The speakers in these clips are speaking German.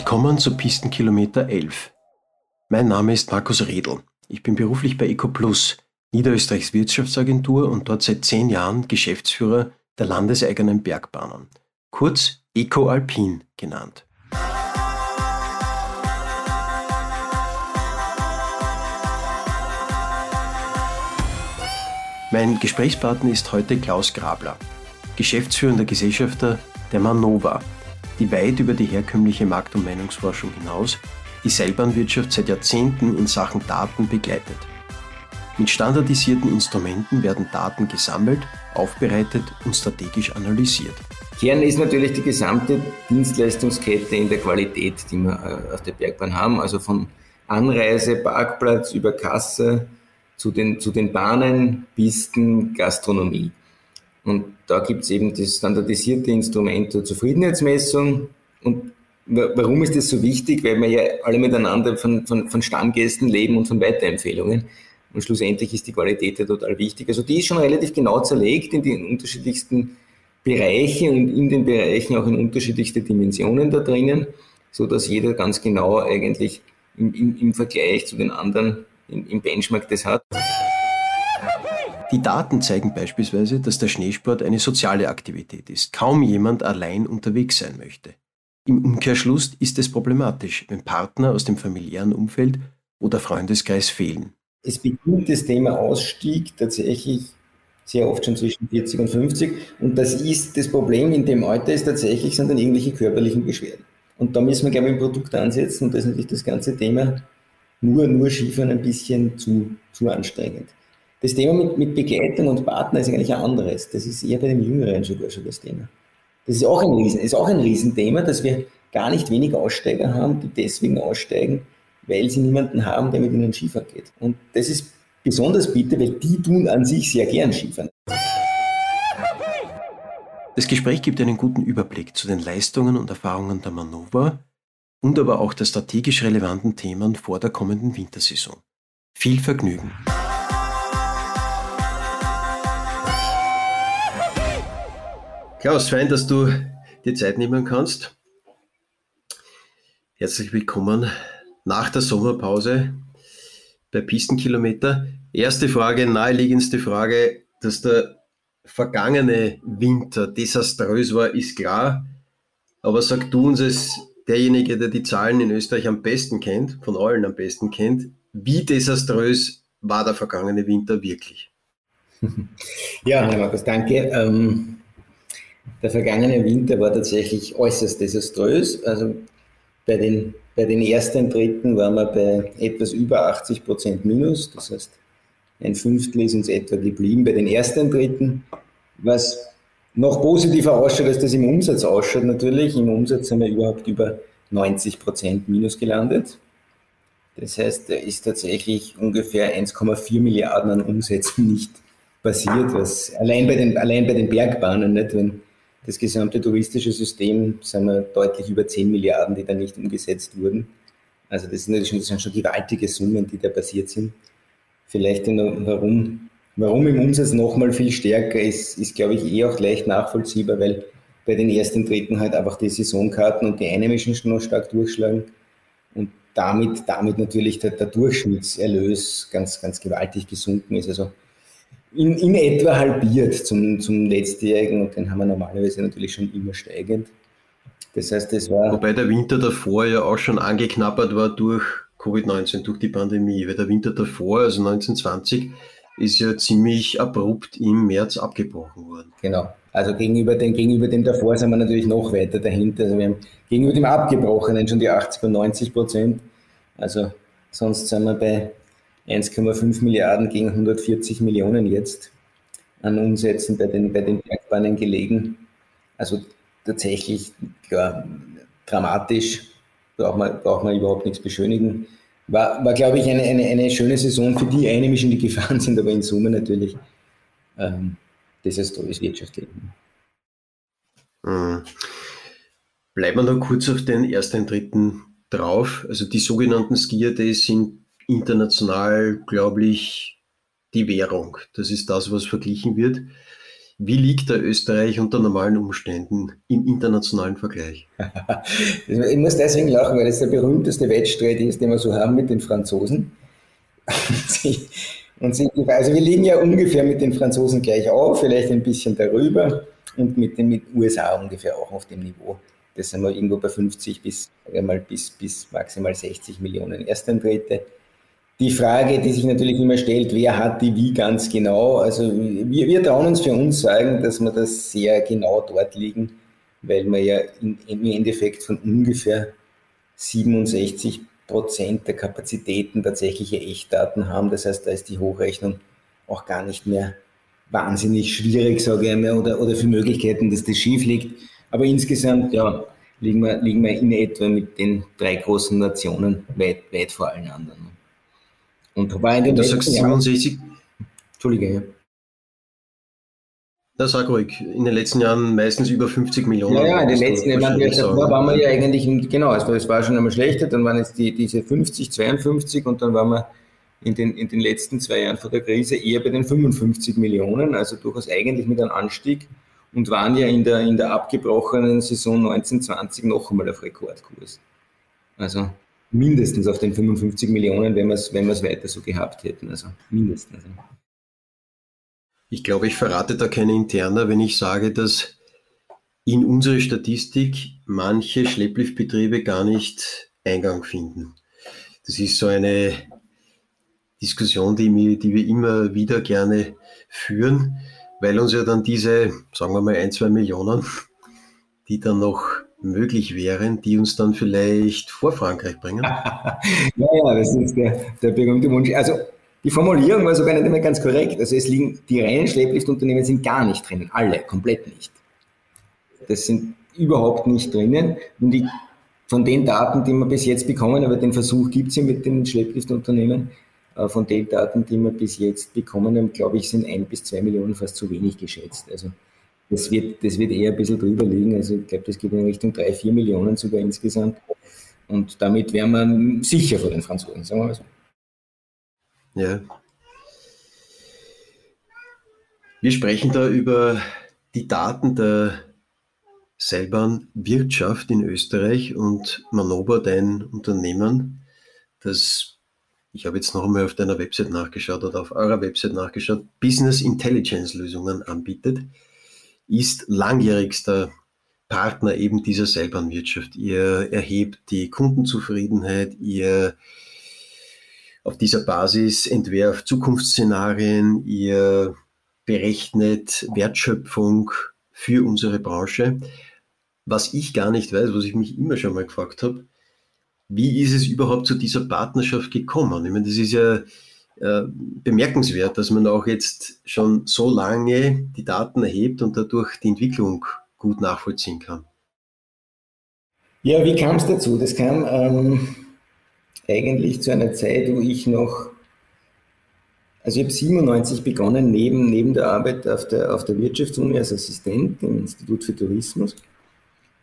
Willkommen zu Pistenkilometer 11. Mein Name ist Markus Redl. Ich bin beruflich bei EcoPlus, Niederösterreichs Wirtschaftsagentur und dort seit zehn Jahren Geschäftsführer der landeseigenen Bergbahnen, kurz EcoAlpin genannt. Mein Gesprächspartner ist heute Klaus Grabler, geschäftsführender Gesellschafter der Manova, die weit über die herkömmliche Markt- und Meinungsforschung hinaus die Seilbahnwirtschaft seit Jahrzehnten in Sachen Daten begleitet. Mit standardisierten Instrumenten werden Daten gesammelt, aufbereitet und strategisch analysiert. Kern ist natürlich die gesamte Dienstleistungskette in der Qualität, die wir äh, auf der Bergbahn haben, also von Anreise, Parkplatz über Kasse zu den, zu den Bahnen, Pisten, Gastronomie. Und da gibt es eben das standardisierte Instrument der Zufriedenheitsmessung. Und warum ist das so wichtig? Weil wir ja alle miteinander von, von, von Stammgästen leben und von Weiterempfehlungen. Und schlussendlich ist die Qualität ja total wichtig. Also die ist schon relativ genau zerlegt in die unterschiedlichsten Bereiche und in den Bereichen auch in unterschiedlichste Dimensionen da drinnen, so dass jeder ganz genau eigentlich im, im, im Vergleich zu den anderen im, im Benchmark das hat. Die Daten zeigen beispielsweise, dass der Schneesport eine soziale Aktivität ist. Kaum jemand allein unterwegs sein möchte. Im Umkehrschluss ist es problematisch, wenn Partner aus dem familiären Umfeld oder Freundeskreis fehlen. Es beginnt das Thema Ausstieg tatsächlich sehr oft schon zwischen 40 und 50. Und das ist das Problem in dem Alter ist tatsächlich sind dann irgendwelche körperlichen Beschwerden. Und da müssen wir, glaube ich, ein Produkt ansetzen. Und das ist natürlich das ganze Thema nur, nur Skifahren ein bisschen zu, zu anstrengend. Das Thema mit, mit Begleitung und Partner ist eigentlich ein anderes. Das ist eher bei den Jüngeren sogar schon das Thema. Das ist auch ein, Riesen, ist auch ein Riesenthema, dass wir gar nicht wenig Aussteiger haben, die deswegen aussteigen, weil sie niemanden haben, der mit ihnen Skifahren geht. Und das ist besonders bitter, weil die tun an sich sehr gern Skifahren. Das Gespräch gibt einen guten Überblick zu den Leistungen und Erfahrungen der Manova und aber auch der strategisch relevanten Themen vor der kommenden Wintersaison. Viel Vergnügen! Klaus, fein, dass du dir Zeit nehmen kannst. Herzlich willkommen nach der Sommerpause bei Pistenkilometer. Erste Frage, naheliegendste Frage, dass der vergangene Winter desaströs war, ist klar. Aber sag du uns als derjenige, der die Zahlen in Österreich am besten kennt, von allen am besten kennt, wie desaströs war der vergangene Winter wirklich? Ja, Herr Markus, danke. Ähm, der vergangene Winter war tatsächlich äußerst desaströs. Also bei den, bei den ersten Dritten waren wir bei etwas über 80 Prozent Minus. Das heißt, ein Fünftel ist uns etwa geblieben bei den ersten Dritten. Was noch positiver ausschaut, als das im Umsatz ausschaut natürlich. Im Umsatz sind wir überhaupt über 90 Prozent Minus gelandet. Das heißt, da ist tatsächlich ungefähr 1,4 Milliarden an Umsätzen nicht passiert, was allein bei den, allein bei den Bergbahnen, nicht, wenn das gesamte touristische System sind wir deutlich über 10 Milliarden, die da nicht umgesetzt wurden. Also das sind, schon, das sind schon gewaltige Summen, die da passiert sind. Vielleicht warum, warum im Umsatz nochmal viel stärker ist, ist, glaube ich, eh auch leicht nachvollziehbar, weil bei den ersten Dritten halt einfach die Saisonkarten und die Einheimischen schon noch stark durchschlagen und damit, damit natürlich der, der Durchschnittserlös ganz, ganz gewaltig gesunken ist. Also in, in etwa halbiert zum, zum letztjährigen und den haben wir normalerweise natürlich schon immer steigend. Das heißt, das war. Wobei der Winter davor ja auch schon angeknabbert war durch Covid-19, durch die Pandemie. Weil der Winter davor, also 1920, ist ja ziemlich abrupt im März abgebrochen worden. Genau. Also gegenüber dem, gegenüber dem davor sind wir natürlich noch weiter dahinter. Also wir haben gegenüber dem Abgebrochenen schon die 80 und 90 Prozent. Also sonst sind wir bei 1,5 Milliarden gegen 140 Millionen jetzt an Umsätzen bei den, bei den Bergbahnen gelegen. Also tatsächlich, klar, dramatisch, braucht man, braucht man überhaupt nichts beschönigen. War, war glaube ich, eine, eine, eine schöne Saison für die Einheimischen, die gefahren sind, aber in Summe natürlich ähm, desaströs wirtschaftlich. Mhm. Bleiben wir noch kurz auf den ersten, dritten drauf. Also die sogenannten Skier Days sind international, glaube ich, die Währung. Das ist das, was verglichen wird. Wie liegt der Österreich unter normalen Umständen im internationalen Vergleich? ich muss deswegen lachen, weil das der berühmteste Wettstreit ist, den wir so haben mit den Franzosen. Und sie, also wir liegen ja ungefähr mit den Franzosen gleich auf, vielleicht ein bisschen darüber und mit den mit USA ungefähr auch auf dem Niveau. Das sind wir irgendwo bei 50 bis, mal, bis, bis maximal 60 Millionen Erstanträte die Frage, die sich natürlich immer stellt, wer hat die wie ganz genau? Also wir, wir trauen uns für uns sagen, dass wir das sehr genau dort liegen, weil wir ja in, im Endeffekt von ungefähr 67 Prozent der Kapazitäten tatsächliche Echtdaten haben. Das heißt, da ist die Hochrechnung auch gar nicht mehr wahnsinnig schwierig, sage ich einmal, oder, oder für Möglichkeiten, dass das schief liegt. Aber insgesamt, ja, liegen wir, liegen wir in etwa mit den drei großen Nationen weit, weit vor allen anderen. Und war in den du sagst 67. Entschuldige, ja. Da sag ruhig, in den letzten Jahren meistens über 50 Millionen. Ja, ja, in den letzten Jahren, davor waren wir ja eigentlich, in, genau, also es war schon einmal schlechter, dann waren es die, diese 50, 52 und dann waren wir in den, in den letzten zwei Jahren vor der Krise eher bei den 55 Millionen, also durchaus eigentlich mit einem Anstieg und waren ja in der, in der abgebrochenen Saison 1920 noch einmal auf Rekordkurs. Also mindestens auf den 55 Millionen, wenn wir es wenn weiter so gehabt hätten. Also mindestens. Ich glaube, ich verrate da keine Interna, wenn ich sage, dass in unsere Statistik manche Schleppliftbetriebe gar nicht Eingang finden. Das ist so eine Diskussion, die, die wir immer wieder gerne führen, weil uns ja dann diese, sagen wir mal, ein, zwei Millionen, die dann noch möglich wären, die uns dann vielleicht vor Frankreich bringen? ja, ja, das ist der, der berühmte Wunsch. Also die Formulierung war sogar nicht immer ganz korrekt. Also es liegen, die reinen Schleppliftunternehmen sind gar nicht drinnen, alle, komplett nicht. Das sind überhaupt nicht drinnen. Und die, von den Daten, die wir bis jetzt bekommen, aber den Versuch gibt es ja mit den Schleppliftunternehmen, äh, von den Daten, die wir bis jetzt bekommen haben, glaube ich, sind ein bis zwei Millionen fast zu wenig geschätzt. Also das wird, das wird eher ein bisschen drüber liegen. Also ich glaube, das geht in Richtung 3, 4 Millionen sogar insgesamt. Und damit wären wir sicher vor den Franzosen, sagen wir mal so. Ja. Wir sprechen da über die Daten der Seilbahnwirtschaft in Österreich und Manoba, dein Unternehmen, das, ich habe jetzt noch einmal auf deiner Website nachgeschaut oder auf eurer Website nachgeschaut, Business Intelligence Lösungen anbietet ist langjährigster Partner eben dieser Seilbahnwirtschaft. Ihr erhebt die Kundenzufriedenheit, ihr auf dieser Basis entwerft Zukunftsszenarien, ihr berechnet Wertschöpfung für unsere Branche. Was ich gar nicht weiß, was ich mich immer schon mal gefragt habe, wie ist es überhaupt zu dieser Partnerschaft gekommen? Ich meine, das ist ja äh, bemerkenswert, dass man auch jetzt schon so lange die Daten erhebt und dadurch die Entwicklung gut nachvollziehen kann. Ja, wie kam es dazu? Das kam ähm, eigentlich zu einer Zeit, wo ich noch, also ich habe 97 begonnen, neben, neben der Arbeit auf der, auf der Wirtschaftsuni als Assistent im Institut für Tourismus,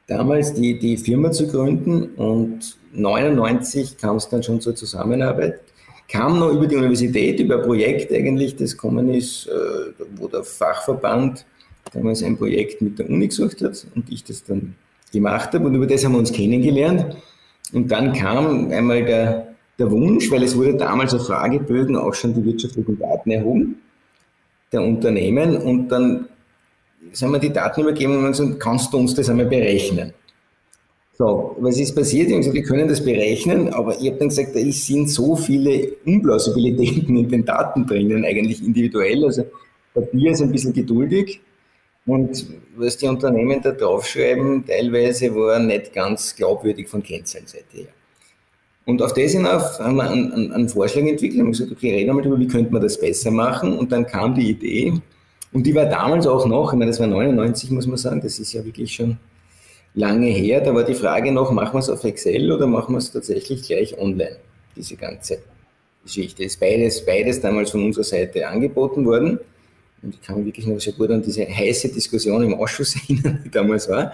damals die, die Firma zu gründen und 99 kam es dann schon zur Zusammenarbeit kam noch über die Universität, über ein Projekt eigentlich, das gekommen ist, äh, wo der Fachverband damals ein Projekt mit der Uni gesucht hat und ich das dann gemacht habe und über das haben wir uns kennengelernt. Und dann kam einmal der, der Wunsch, weil es wurde damals auf Fragebögen auch schon die wirtschaftlichen Daten erhoben, der Unternehmen, und dann haben wir die Daten übergeben und gesagt, kannst du uns das einmal berechnen? So, was ist passiert? Ich habe gesagt, wir können das berechnen, aber ich habe dann gesagt, da sind so viele Unplausibilitäten in den Daten drinnen, eigentlich individuell. Also Papier ist ein bisschen geduldig und was die Unternehmen da draufschreiben, teilweise war nicht ganz glaubwürdig von Kennzahlenseite her. Und auf das hinauf haben wir einen, einen, einen Vorschlag entwickelt und gesagt, okay, reden wir mal darüber, wie könnte man das besser machen. Und dann kam die Idee, und die war damals auch noch, ich meine, das war 99, muss man sagen, das ist ja wirklich schon lange her. Da war die Frage noch, machen wir es auf Excel oder machen wir es tatsächlich gleich online, diese ganze Geschichte. Ist beides, beides damals von unserer Seite angeboten worden. Und ich kann mich wirklich noch sehr gut an diese heiße Diskussion im Ausschuss erinnern, die damals war.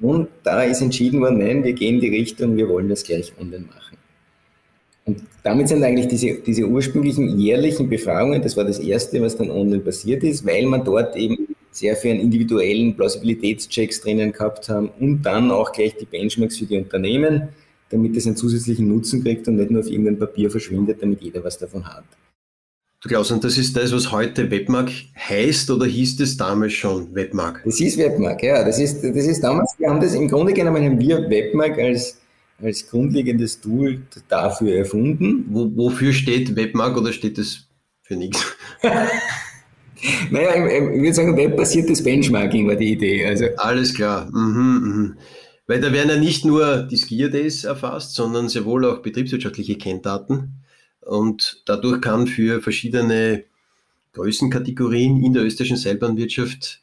Und da ist entschieden worden, nein, wir gehen die Richtung, wir wollen das gleich online machen. Und damit sind eigentlich diese, diese ursprünglichen jährlichen Befragungen, das war das Erste, was dann online passiert ist, weil man dort eben sehr einen individuellen Plausibilitätschecks drinnen gehabt haben und dann auch gleich die Benchmarks für die Unternehmen, damit es einen zusätzlichen Nutzen kriegt und nicht nur auf irgendein Papier verschwindet, damit jeder was davon hat. Du glaubst, und das ist das, was heute Webmark heißt oder hieß das damals schon Webmark? Das ist Webmark, ja. Das ist, das ist damals, wir haben das im Grunde genommen haben wir Webmark als, als grundlegendes Tool dafür erfunden. Wo, wofür steht Webmark oder steht das für nichts? naja, ich würde sagen, webbasiertes Benchmarking war die Idee. Also. Alles klar. Mhm, mhm. Weil da werden ja nicht nur die Skier Days erfasst, sondern sehr wohl auch betriebswirtschaftliche Kenndaten. Und dadurch kann für verschiedene Größenkategorien in der österreichischen Seilbahnwirtschaft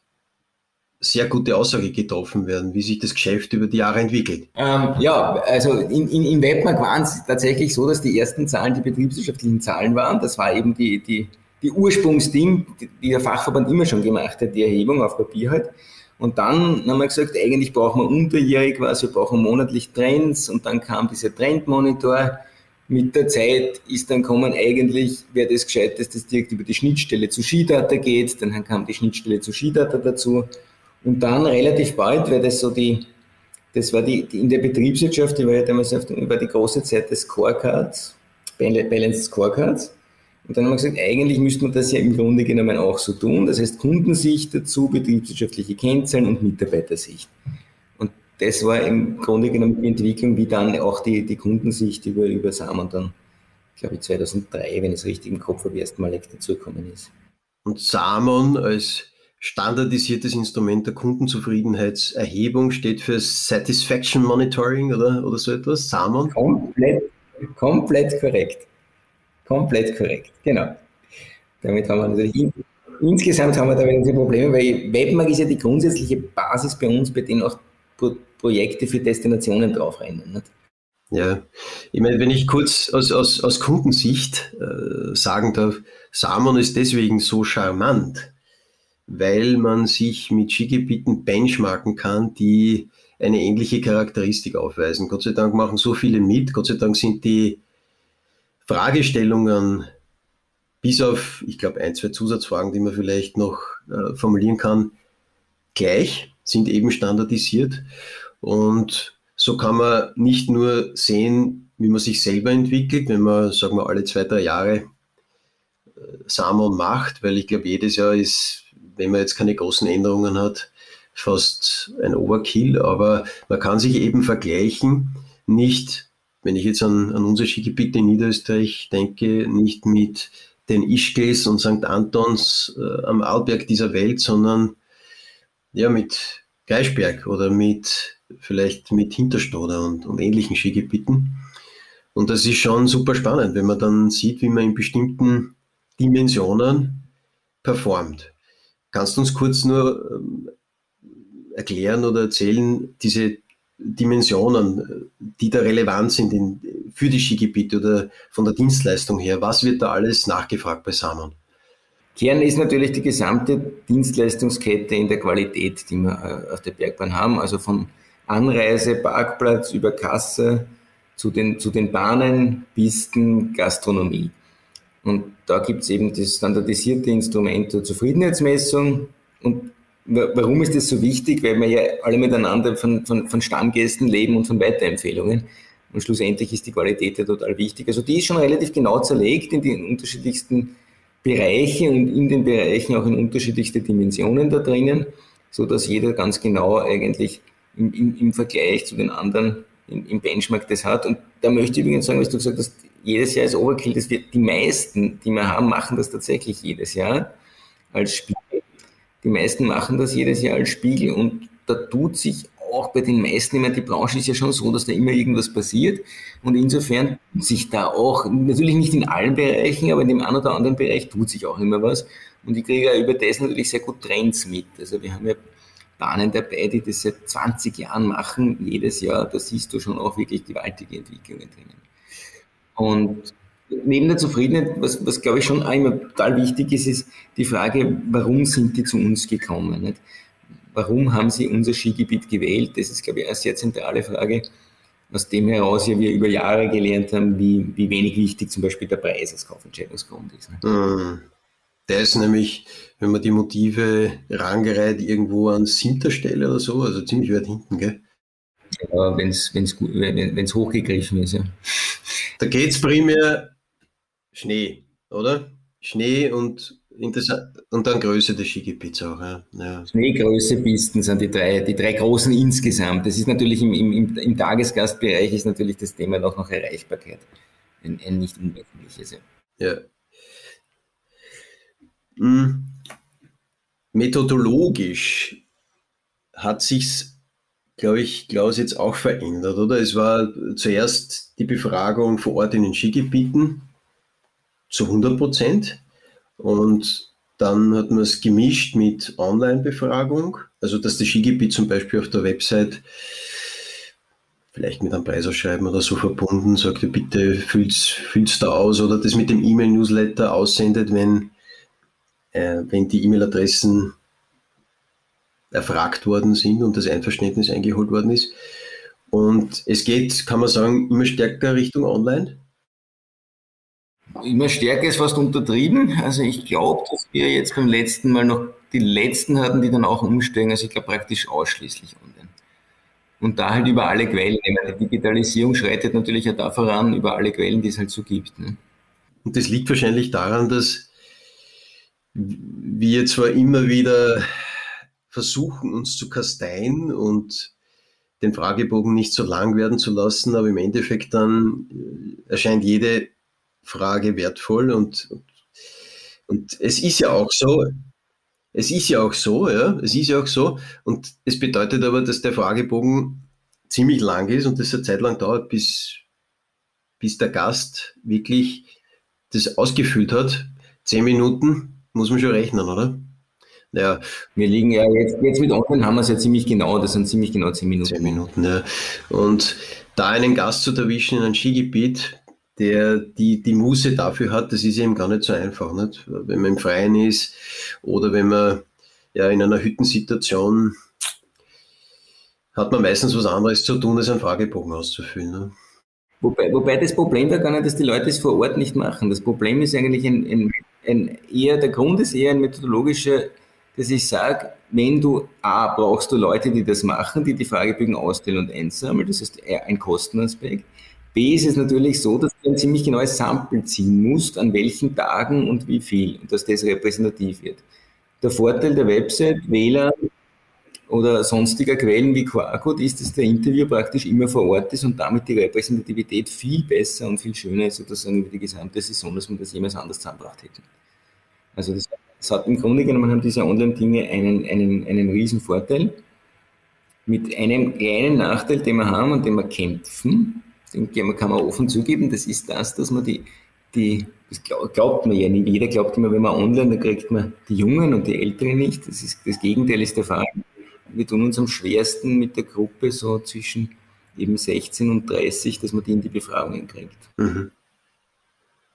sehr gute Aussage getroffen werden, wie sich das Geschäft über die Jahre entwickelt. Ähm, ja, also in, in, in Webmark waren es tatsächlich so, dass die ersten Zahlen die betriebswirtschaftlichen Zahlen waren. Das war eben die, die, die Ursprungsding, die der Fachverband immer schon gemacht hat, die Erhebung auf Papier halt. Und dann haben wir gesagt, eigentlich brauchen wir unterjährig was, wir brauchen monatlich Trends und dann kam dieser Trendmonitor mit der Zeit ist dann kommen eigentlich, wäre das gescheit, dass das direkt über die Schnittstelle zu Skidata geht, dann kam die Schnittstelle zu Skidata dazu und dann relativ bald, weil das so die, das war die, die in der Betriebswirtschaft, die war ja damals auf, war die große Zeit des Scorecards, Balanced Scorecards. Und dann haben wir gesagt, eigentlich müsste man das ja im Grunde genommen auch so tun. Das heißt Kundensicht dazu, betriebswirtschaftliche Kennzahlen und Mitarbeitersicht das war im Grunde genommen die Entwicklung, wie dann auch die, die Kundensicht über, über Samen dann, glaube ich, 2003, wenn ich es richtig im Kopf habe, erstmalig dazugekommen ist. Und Samon als standardisiertes Instrument der Kundenzufriedenheitserhebung steht für Satisfaction Monitoring oder, oder so etwas? Samon? Komplett, komplett korrekt. Komplett korrekt, genau. Damit haben wir natürlich insgesamt haben wir da unsere Probleme, weil Webmark ist ja die grundsätzliche Basis bei uns, bei denen auch Projekte für Destinationen draufrennen. Nicht? Ja, ich meine, wenn ich kurz aus, aus, aus Kundensicht äh, sagen darf, Samon ist deswegen so charmant, weil man sich mit Skigebieten benchmarken kann, die eine ähnliche Charakteristik aufweisen. Gott sei Dank machen so viele mit, Gott sei Dank sind die Fragestellungen bis auf, ich glaube, ein, zwei Zusatzfragen, die man vielleicht noch äh, formulieren kann, gleich, sind eben standardisiert. Und so kann man nicht nur sehen, wie man sich selber entwickelt, wenn man, sagen wir, alle zwei, drei Jahre äh, Samen macht, weil ich glaube, jedes Jahr ist, wenn man jetzt keine großen Änderungen hat, fast ein Overkill, aber man kann sich eben vergleichen, nicht, wenn ich jetzt an, an unser Skigebiet in Niederösterreich denke, nicht mit den Ischgls und St. Antons äh, am Arlberg dieser Welt, sondern ja, mit Geisberg oder mit vielleicht mit Hinterstoder und, und ähnlichen Skigebieten. Und das ist schon super spannend, wenn man dann sieht, wie man in bestimmten Dimensionen performt. Kannst du uns kurz nur ähm, erklären oder erzählen, diese Dimensionen, die da relevant sind in, für die Skigebiete oder von der Dienstleistung her? Was wird da alles nachgefragt bei Samon? Kern ist natürlich die gesamte Dienstleistungskette in der Qualität, die wir äh, auf der Bergbahn haben, also von Anreise, Parkplatz über Kasse zu den, zu den Bahnen, Pisten, Gastronomie. Und da gibt es eben das standardisierte Instrument der Zufriedenheitsmessung. Und warum ist das so wichtig? Weil wir ja alle miteinander von, von, von Stammgästen leben und von Weiterempfehlungen. Und schlussendlich ist die Qualität ja total wichtig. Also die ist schon relativ genau zerlegt in die unterschiedlichsten Bereiche und in den Bereichen auch in unterschiedlichste Dimensionen da drinnen, so dass jeder ganz genau eigentlich im, im, im Vergleich zu den anderen im, im, Benchmark das hat. Und da möchte ich übrigens sagen, was du gesagt hast, jedes Jahr ist Overkill, dass wir die meisten, die wir haben, machen das tatsächlich jedes Jahr als Spiegel. Die meisten machen das jedes Jahr als Spiegel und da tut sich auch bei den meisten, ich meine, die Branche ist ja schon so, dass da immer irgendwas passiert. Und insofern sich da auch, natürlich nicht in allen Bereichen, aber in dem einen oder anderen Bereich tut sich auch immer was. Und ich kriege ja über das natürlich sehr gut Trends mit. Also wir haben ja Bahnen dabei, die das seit 20 Jahren machen, jedes Jahr, da siehst du schon auch wirklich gewaltige Entwicklungen drinnen. Und neben der Zufriedenheit, was, was glaube ich schon einmal total wichtig ist, ist die Frage, warum sind die zu uns gekommen? Nicht? Warum haben sie unser Skigebiet gewählt? Das ist, glaube ich, eine sehr zentrale Frage, aus dem heraus ja wir über Jahre gelernt haben, wie, wie wenig wichtig zum Beispiel der Preis als Kaufentscheidungsgrund ist. Nicht? Mhm. Der ist nämlich, wenn man die Motive rangereiht, irgendwo an siebter Stelle oder so, also ziemlich weit hinten, gell? Ja, wenn es hochgegriffen ist, ja. Da geht es primär Schnee, oder? Schnee und und dann Größe des Skigebiets auch. Ja. ja. Schneegröße, Pisten sind die drei, die drei großen insgesamt. Das ist natürlich im, im, im Tagesgastbereich ist natürlich das Thema auch noch Erreichbarkeit. Ein, ein nicht unwesentliches. Ja. Hm. Methodologisch hat sich's, glaube ich, Klaus, jetzt auch verändert, oder? Es war zuerst die Befragung vor Ort in den Skigebieten zu 100 Prozent und dann hat man es gemischt mit Online-Befragung, also dass das Skigebiet zum Beispiel auf der Website vielleicht mit einem Preisausschreiben oder so verbunden, sagt, bitte füll's, füll's da aus oder das mit dem E-Mail-Newsletter aussendet, wenn, äh, wenn die E-Mail-Adressen erfragt worden sind und das Einverständnis eingeholt worden ist. Und es geht, kann man sagen, immer stärker Richtung Online. Immer stärker ist fast untertrieben. Also ich glaube, dass wir jetzt beim letzten Mal noch die letzten hatten, die dann auch umsteigen. Also ich glaube praktisch ausschließlich online. Und da halt über alle Quellen. die Digitalisierung schreitet natürlich auch da voran, über alle Quellen, die es halt so gibt. Ne? Und das liegt wahrscheinlich daran, dass wir zwar immer wieder versuchen, uns zu kasteien und den Fragebogen nicht so lang werden zu lassen, aber im Endeffekt dann äh, erscheint jede Frage wertvoll und, und es ist ja auch so, es ist ja auch so, ja, es ist ja auch so und es bedeutet aber, dass der Fragebogen ziemlich lang ist und das eine Zeit lang dauert, bis, bis der Gast wirklich das ausgefüllt hat. Zehn Minuten muss man schon rechnen, oder? Ja. Wir liegen ja jetzt, jetzt mit Online haben wir es ja ziemlich genau, das sind ziemlich genau zehn Minuten. Zehn Minuten, ja. Und da einen Gast zu erwischen in einem Skigebiet, der die, die Muße dafür hat, das ist eben gar nicht so einfach. Nicht? Wenn man im Freien ist oder wenn man ja in einer Hüttensituation hat man meistens was anderes zu tun, als einen Fragebogen auszufüllen. Ne? Wobei, wobei das Problem da gar nicht, dass die Leute es vor Ort nicht machen. Das Problem ist eigentlich ein, ein, ein eher, der Grund ist eher ein methodologischer, dass ich sage, wenn du A, brauchst du Leute, die das machen, die die Fragebögen ausstellen und einsammeln, das ist ein Kostenaspekt. B ist es natürlich so, dass du ein ziemlich genaues Sample ziehen musst, an welchen Tagen und wie viel, und dass das repräsentativ wird. Der Vorteil der Website, WLAN oder sonstiger Quellen wie Quarkcode ist, dass der Interview praktisch immer vor Ort ist und damit die Repräsentativität viel besser und viel schöner ist, sozusagen über die gesamte Saison, als man das jemals anders zusammengebracht hätte. Also das, das, hat im Grunde genommen haben diese Online-Dinge einen, einen, einen riesen Vorteil mit einem kleinen Nachteil, den wir haben und den wir kämpfen, den kann man offen zugeben, das ist das, dass man die, die das glaubt man ja nicht. Jeder glaubt immer, wenn man online, dann kriegt man die Jungen und die Älteren nicht. Das, ist, das Gegenteil ist der Fall. Wir tun uns am schwersten mit der Gruppe so zwischen eben 16 und 30, dass man die in die Befragungen kriegt. Mhm.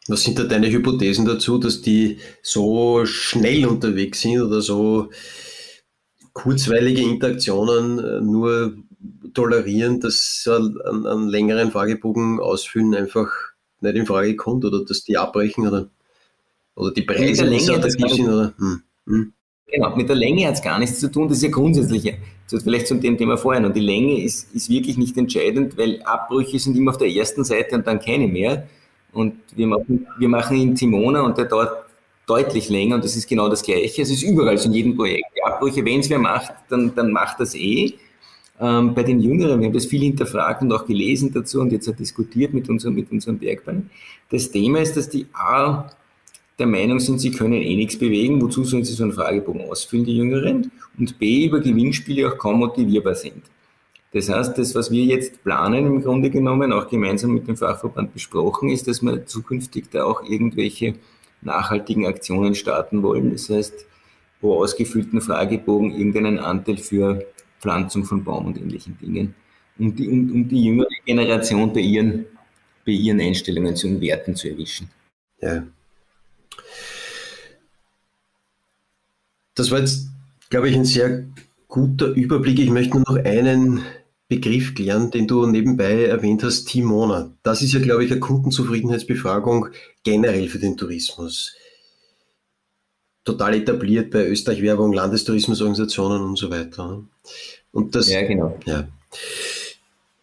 Was sind da deine Hypothesen dazu, dass die so schnell unterwegs sind oder so kurzweilige Interaktionen äh, nur tolerieren, dass einen, einen längeren Fragebogen ausfüllen einfach nicht in Frage kommt oder dass die abbrechen oder, oder die Preise nicht attraktiv sind? Oder? Hm. Hm. Genau, mit der Länge hat es gar nichts zu tun, das ist ja grundsätzlich, so vielleicht zum Thema vorhin. Und die Länge ist, ist wirklich nicht entscheidend, weil Abbrüche sind immer auf der ersten Seite und dann keine mehr. Und wir machen, wir machen in Timona und der dauert deutlich länger und das ist genau das Gleiche. Es ist überall so in jedem Projekt. Die Abbrüche, wenn es wer macht, dann, dann macht das eh. Ähm, bei den Jüngeren, wir haben das viel hinterfragt und auch gelesen dazu und jetzt auch diskutiert mit, unserem, mit unseren Bergbahnen. Das Thema ist, dass die A der Meinung sind, sie können eh nichts bewegen, wozu sollen sie so einen Fragebogen ausfüllen, die Jüngeren, und B über Gewinnspiele auch kaum motivierbar sind. Das heißt, das, was wir jetzt planen, im Grunde genommen, auch gemeinsam mit dem Fachverband besprochen, ist, dass wir zukünftig da auch irgendwelche nachhaltigen Aktionen starten wollen. Das heißt, pro ausgefüllten Fragebogen irgendeinen Anteil für Pflanzung von Baum und ähnlichen Dingen, um die, um, um die jüngere Generation bei ihren, bei ihren Einstellungen zu den Werten zu erwischen. Ja. Das war jetzt, glaube ich, ein sehr guter Überblick. Ich möchte nur noch einen Begriff klären, den du nebenbei erwähnt hast, Timona. Das ist ja, glaube ich, eine Kundenzufriedenheitsbefragung generell für den Tourismus. Total etabliert bei Österreich Werbung, Landestourismusorganisationen und so weiter. Ne? Und das, ja, genau. Ja.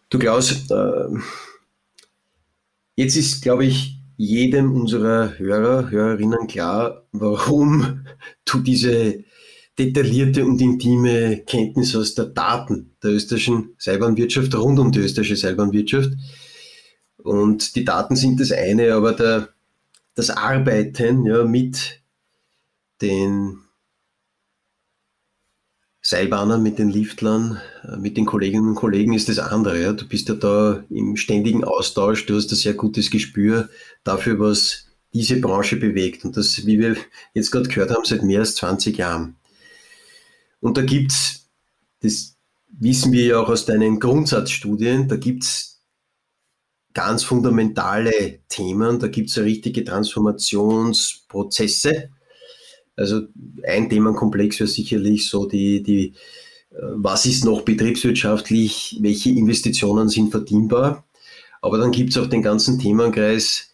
Du Klaus, äh, jetzt ist, glaube ich, jedem unserer Hörer, Hörerinnen klar, warum du diese detaillierte und intime Kenntnis aus der Daten der österreichischen Seilbahnwirtschaft rund um die österreichische Seilbahnwirtschaft. Und die Daten sind das eine, aber der, das Arbeiten ja, mit den Seilbahnern, mit den Liftlern, äh, mit den Kolleginnen und Kollegen ist das andere. Ja. Du bist ja da im ständigen Austausch, du hast ein sehr gutes Gespür dafür, was diese Branche bewegt. Und das, wie wir jetzt gerade gehört haben, seit mehr als 20 Jahren. Und da gibt es, das wissen wir ja auch aus deinen Grundsatzstudien, da gibt es ganz fundamentale Themen, da gibt es richtige Transformationsprozesse. Also ein Themenkomplex wäre sicherlich so die, die, äh, was ist noch betriebswirtschaftlich, welche Investitionen sind verdienbar. Aber dann gibt es auch den ganzen Themenkreis,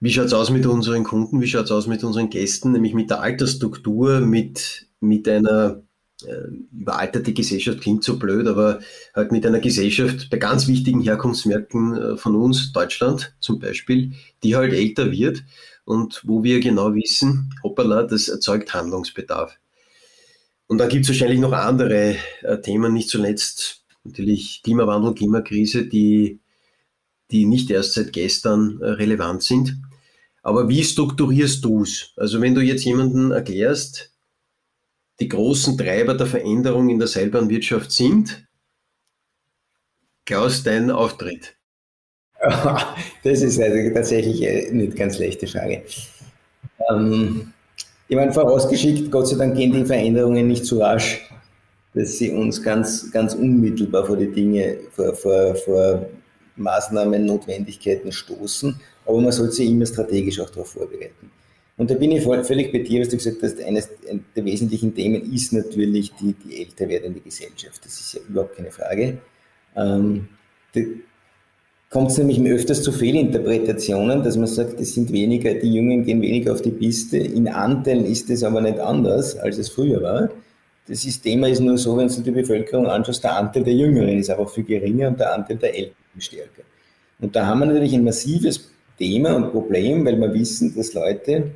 wie schaut es aus mit unseren Kunden? Wie schaut es aus mit unseren Gästen? Nämlich mit der Altersstruktur, mit, mit einer äh, überalterte Gesellschaft klingt so blöd, aber halt mit einer Gesellschaft bei ganz wichtigen Herkunftsmärkten äh, von uns, Deutschland zum Beispiel, die halt älter wird und wo wir genau wissen, hoppala, das erzeugt Handlungsbedarf. Und dann gibt es wahrscheinlich noch andere äh, Themen, nicht zuletzt natürlich Klimawandel, Klimakrise, die, die nicht erst seit gestern äh, relevant sind. Aber wie strukturierst du es? Also wenn du jetzt jemanden erklärst, die großen Treiber der Veränderung in der Seilbahnwirtschaft sind, Klaus, dein Auftritt. Das ist also tatsächlich eine nicht ganz leichte Frage. Ähm, ich meine, vorausgeschickt, Gott sei Dank gehen die Veränderungen nicht so rasch, dass sie uns ganz, ganz unmittelbar vor die Dinge, vor, vor, vor Maßnahmen, Notwendigkeiten stoßen aber man sollte sich immer strategisch auch darauf vorbereiten. Und da bin ich völlig bei dir, was du gesagt hast, eines der wesentlichen Themen ist natürlich die, die älter werdende Gesellschaft. Das ist ja überhaupt keine Frage. Ähm, da kommt es nämlich öfters zu Fehlinterpretationen, dass man sagt, es sind weniger, die Jungen gehen weniger auf die Piste. In Anteilen ist es aber nicht anders, als es früher war. Das Thema ist nur so, wenn du die Bevölkerung anschaust, der Anteil der Jüngeren ist einfach viel geringer und der Anteil der Älteren stärker. Und da haben wir natürlich ein massives Thema und Problem, weil wir wissen, dass Leute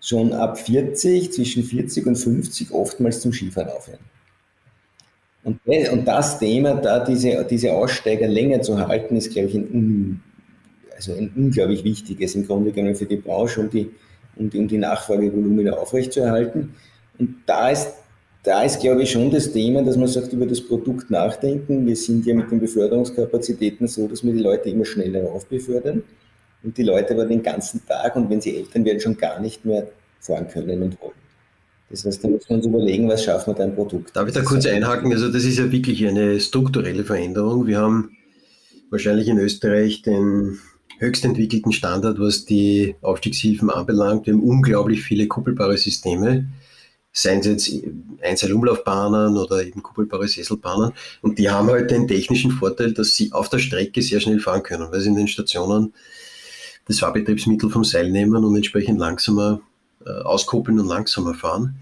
schon ab 40, zwischen 40 und 50 oftmals zum Skifahren aufhören. Und, und das Thema, da diese, diese Aussteiger länger zu halten, ist, glaube ich, ein, also ein unglaublich wichtiges im Grunde genommen für die Branche, um die, um die, um die Nachfragevolumen aufrechtzuerhalten. Und da ist, da ist, glaube ich, schon das Thema, dass man sagt, über das Produkt nachdenken. Wir sind ja mit den Beförderungskapazitäten so, dass wir die Leute immer schneller aufbefördern und die Leute aber den ganzen Tag und wenn sie Eltern werden, schon gar nicht mehr fahren können und wollen. Das heißt, da müssen wir uns überlegen, was schaffen wir da ein Produkt. Darf ich da kurz einhaken? Also das ist ja wirklich eine strukturelle Veränderung. Wir haben wahrscheinlich in Österreich den höchst entwickelten Standard, was die Aufstiegshilfen anbelangt. Wir haben unglaublich viele kuppelbare Systeme, seien es jetzt Einzelumlaufbahnen oder eben kuppelbare Sesselbahnen. Und die haben halt den technischen Vorteil, dass sie auf der Strecke sehr schnell fahren können, weil sie in den Stationen das Fahrbetriebsmittel vom Seil nehmen und entsprechend langsamer auskoppeln und langsamer fahren.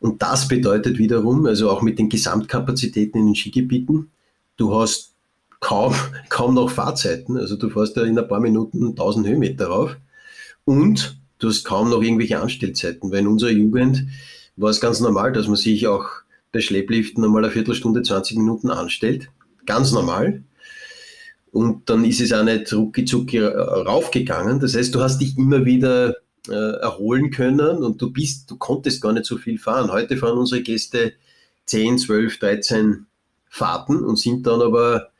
Und das bedeutet wiederum, also auch mit den Gesamtkapazitäten in den Skigebieten, du hast kaum, kaum noch Fahrzeiten. Also du fährst ja in ein paar Minuten 1000 Höhenmeter rauf und du hast kaum noch irgendwelche Anstellzeiten, weil in unserer Jugend war es ganz normal, dass man sich auch bei Schleppliften einmal eine Viertelstunde, 20 Minuten anstellt. Ganz normal und dann ist es auch nicht rucki raufgegangen. Das heißt, du hast dich immer wieder äh, erholen können und du bist, du konntest gar nicht so viel fahren. Heute fahren unsere Gäste 10, 12, 13 Fahrten und sind dann aber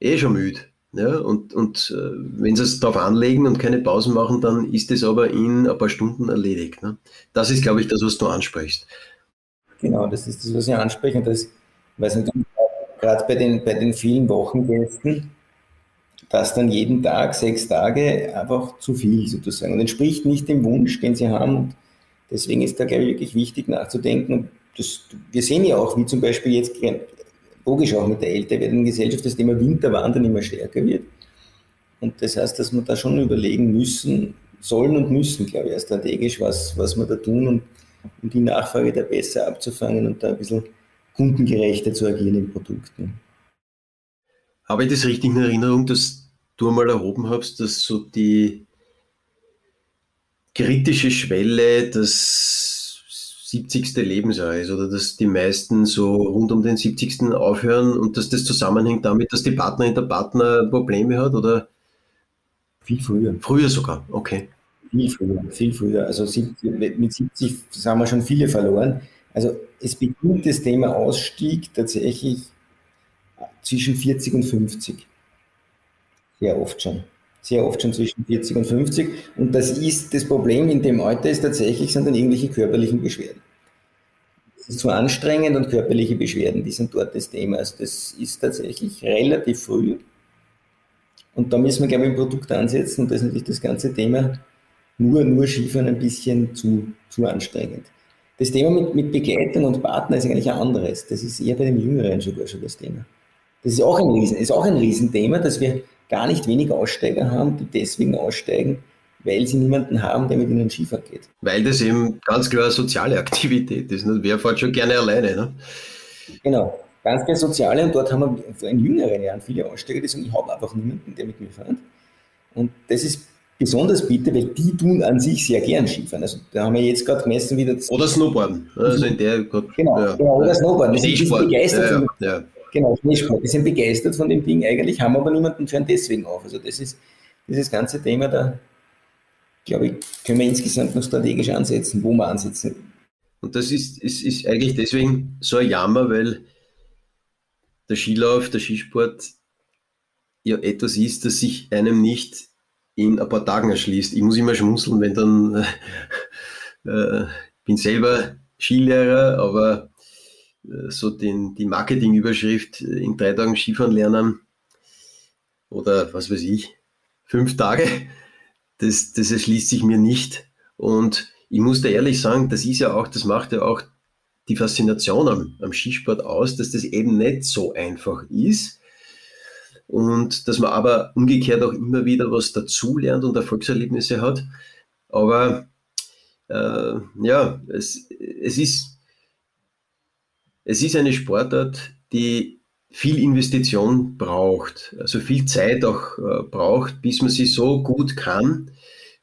eh schon müde. Ja, und und äh, wenn sie es darauf anlegen und keine Pausen machen, dann ist es aber in ein paar Stunden erledigt. Ne? Das ist, glaube ich, das, was du ansprichst. Genau, das ist das, was ich anspreche. Das, weil es natürlich gerade bei den, bei den vielen Wochengästen, dass dann jeden Tag, sechs Tage, einfach zu viel sozusagen. Und entspricht nicht dem Wunsch, den sie haben. Und deswegen ist da, glaube ich, wirklich wichtig nachzudenken. Das, wir sehen ja auch, wie zum Beispiel jetzt logisch auch mit der älter werdenden Gesellschaft das Thema Winterwandern immer stärker wird. Und das heißt, dass wir da schon überlegen müssen, sollen und müssen, glaube ich, strategisch, was, was wir da tun, um, um die Nachfrage da besser abzufangen und da ein bisschen kundengerechter zu agieren in Produkten. Habe ich das richtig in Erinnerung, dass du einmal erhoben hast, dass so die kritische Schwelle das 70. Lebensjahr ist oder dass die meisten so rund um den 70. aufhören und dass das zusammenhängt damit, dass die Partnerin der Partner Probleme hat oder? Viel früher. Früher sogar, okay. Viel früher, viel früher. Also mit 70 haben wir schon viele verloren. Also es beginnt das Thema Ausstieg tatsächlich zwischen 40 und 50. Sehr oft schon. Sehr oft schon zwischen 40 und 50. Und das ist das Problem in dem Alter ist tatsächlich, sind dann irgendwelche körperlichen Beschwerden. Es ist zu anstrengend und körperliche Beschwerden, die sind dort das Thema. Also das ist tatsächlich relativ früh. Und da müssen wir, glaube ich, ein Produkt ansetzen und das ist natürlich das ganze Thema nur, nur Skifahren ein bisschen zu, zu anstrengend. Das Thema mit, mit Begleitung und Partner ist eigentlich ein anderes. Das ist eher bei den Jüngeren sogar schon das Thema. Das ist auch ein, Riesen, ist auch ein Riesenthema, dass wir gar nicht wenig Aussteiger haben, die deswegen aussteigen, weil sie niemanden haben, der mit ihnen Skifahren geht. Weil das eben ganz klar eine soziale Aktivität ist. Ne? Wer fährt schon gerne alleine? Ne? Genau, ganz klar soziale. Und dort haben wir in jüngeren Jahren viele Aussteiger, die sagen, ich habe einfach niemanden, der mit mir fährt. Und das ist besonders bitte, weil die tun an sich sehr gern Skifahren. Also da haben wir jetzt gerade gemessen wieder. Oder Snowboarden. Also in der genau, ja. genau, oder Snowboarden. Die sind begeistert. Ja, ja. Genau, Schneesport. Die sind begeistert von dem Ding eigentlich, haben aber niemanden hören deswegen auf. Also das ist dieses ganze Thema da, glaube ich, können wir insgesamt noch strategisch ansetzen, wo wir ansetzen. Und das ist, ist, ist eigentlich deswegen so ein Jammer, weil der Skilauf, der Skisport ja etwas ist, das sich einem nicht in ein paar Tagen erschließt. Ich muss immer schmunzeln, wenn dann, äh, bin selber Skilehrer, aber so den, die Marketingüberschrift äh, in drei Tagen Skifahren lernen oder was weiß ich, fünf Tage, das, das erschließt sich mir nicht. Und ich muss da ehrlich sagen, das ist ja auch, das macht ja auch die Faszination am, am Skisport aus, dass das eben nicht so einfach ist und dass man aber umgekehrt auch immer wieder was dazulernt und Erfolgserlebnisse hat. Aber äh, ja, es, es, ist, es ist eine Sportart, die viel Investition braucht, also viel Zeit auch äh, braucht, bis man sie so gut kann,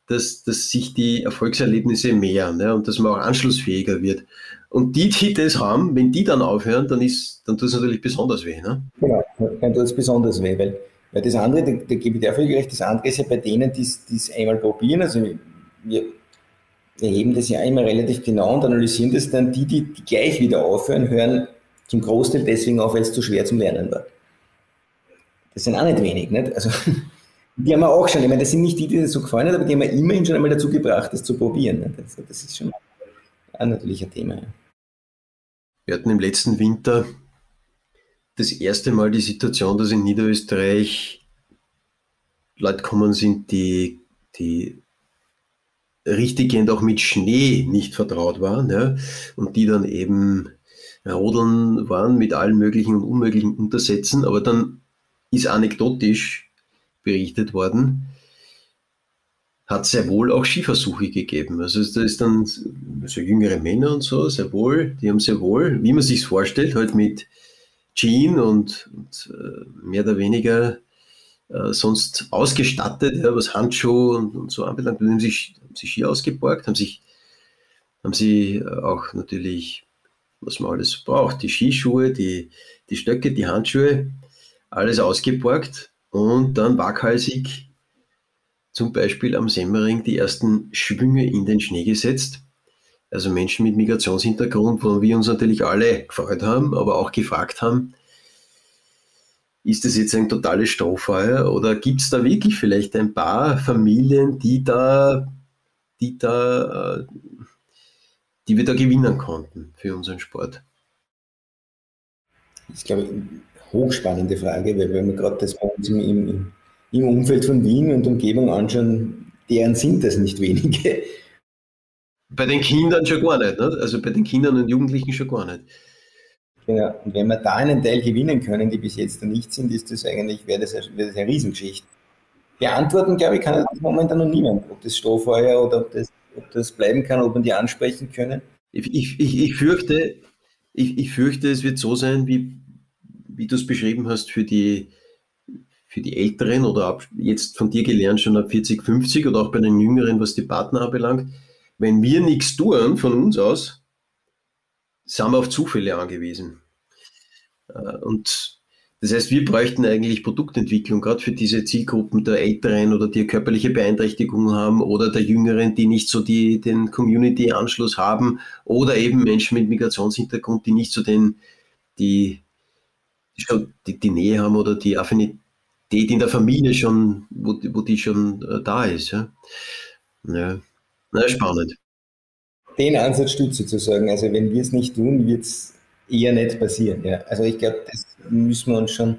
dass, dass sich die Erfolgserlebnisse mehren ne, und dass man auch anschlussfähiger wird. Und die, die das haben, wenn die dann aufhören, dann, ist, dann tut es natürlich besonders weh. Ne? Genau, dann tut es besonders weh, weil, weil das andere, da, da gebe ich dir völlig recht, das andere ist ja bei denen, die es einmal probieren, also wir, wir heben das ja immer relativ genau und analysieren das dann, die, die, die gleich wieder aufhören, hören zum Großteil deswegen auf, weil es zu schwer zum Lernen war. Das sind auch nicht wenig, nicht? Also, die haben wir auch schon, ich meine, das sind nicht die, die das so gefallen hat, aber die haben wir immerhin schon einmal dazu gebracht, das zu probieren. Das, das ist schon ein Thema. Wir hatten im letzten Winter das erste Mal die Situation, dass in Niederösterreich Leute kommen sind, die, die richtiggehend auch mit Schnee nicht vertraut waren ja, und die dann eben Rodeln waren mit allen möglichen und unmöglichen Untersätzen, aber dann ist anekdotisch berichtet worden, hat sehr wohl auch Skiversuche gegeben. Also da ist dann so jüngere Männer und so, sehr wohl, die haben sehr wohl, wie man sich vorstellt, halt mit Jean und, und äh, mehr oder weniger äh, sonst ausgestattet, ja, was Handschuhe und, und so anbelangt, haben sich, sich Ski ausgeborgt, haben sich haben sie äh, auch natürlich, was man alles braucht, die Skischuhe, die, die Stöcke, die Handschuhe, alles ausgeborgt und dann waghalsig zum Beispiel am Semmering die ersten Schwünge in den Schnee gesetzt. Also Menschen mit Migrationshintergrund, wo wir uns natürlich alle gefreut haben, aber auch gefragt haben, ist das jetzt ein totales Strohfeuer oder gibt es da wirklich vielleicht ein paar Familien, die da, die da, äh, die wir da gewinnen konnten für unseren Sport? Das ist, glaube ich, eine hochspannende Frage, weil wenn wir gerade das bei uns im, im, Umfeld von Wien und Umgebung anschauen, deren sind das nicht wenige. Bei den Kindern schon gar nicht, ne? also bei den Kindern und Jugendlichen schon gar nicht. Genau. Und wenn wir da einen Teil gewinnen können, die bis jetzt noch nicht sind, ist das eigentlich, wäre das, wäre das eine Riesengeschichte. Beantworten, glaube ich, kann das momentan noch niemand, ob das Strohfeuer oder ob das, ob das bleiben kann, ob man die ansprechen können. Ich, ich, ich, fürchte, ich, ich fürchte, es wird so sein, wie, wie du es beschrieben hast, für die, für die Älteren oder ab, jetzt von dir gelernt schon ab 40, 50 oder auch bei den Jüngeren, was die Partner anbelangt. Wenn wir nichts tun von uns aus, sind wir auf Zufälle angewiesen. Äh, und das heißt, wir bräuchten eigentlich Produktentwicklung, gerade für diese Zielgruppen der Älteren oder die körperliche Beeinträchtigungen haben oder der Jüngeren, die nicht so die, den Community-Anschluss haben oder eben Menschen mit Migrationshintergrund, die nicht so den, die, die, die Nähe haben oder die Affinität in der Familie schon, wo, wo die schon äh, da ist. Ja. Ja. Na, spannend. Den Ansatz stütze sozusagen. Also wenn wir es nicht tun, wird es eher nicht passieren. Ja. Also ich glaube, das müssen wir uns schon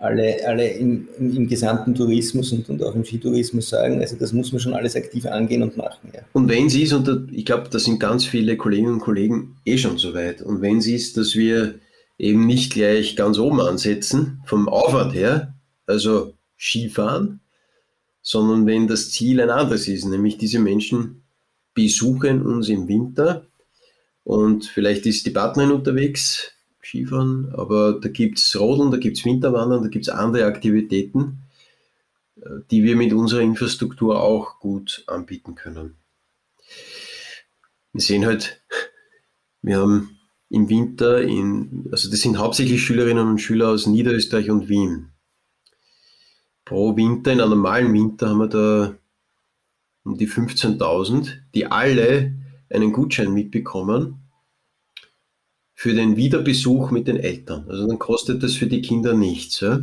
alle, alle im, im, im, gesamten Tourismus und, und auch im Skitourismus sagen. Also das muss man schon alles aktiv angehen und machen. Ja. Und wenn sie ist, und da, ich glaube, da sind ganz viele Kolleginnen und Kollegen eh schon so weit, und wenn sie ist, dass wir eben nicht gleich ganz oben ansetzen, vom Aufwand her, also Skifahren, sondern wenn das Ziel ein anderes ist, nämlich diese Menschen besuchen uns im Winter und vielleicht ist die Partnerin unterwegs, Skifahren, aber da gibt es Rodeln, da gibt es Winterwandern, da gibt es andere Aktivitäten, äh, die wir mit unserer Infrastruktur auch gut anbieten können. Wir sehen halt, wir haben im Winter, in, also das sind hauptsächlich Schülerinnen und Schüler aus Niederösterreich und Wien. Pro Winter, in einem normalen Winter, haben wir da um die 15.000, die alle einen Gutschein mitbekommen für den Wiederbesuch mit den Eltern. Also dann kostet das für die Kinder nichts. Ja?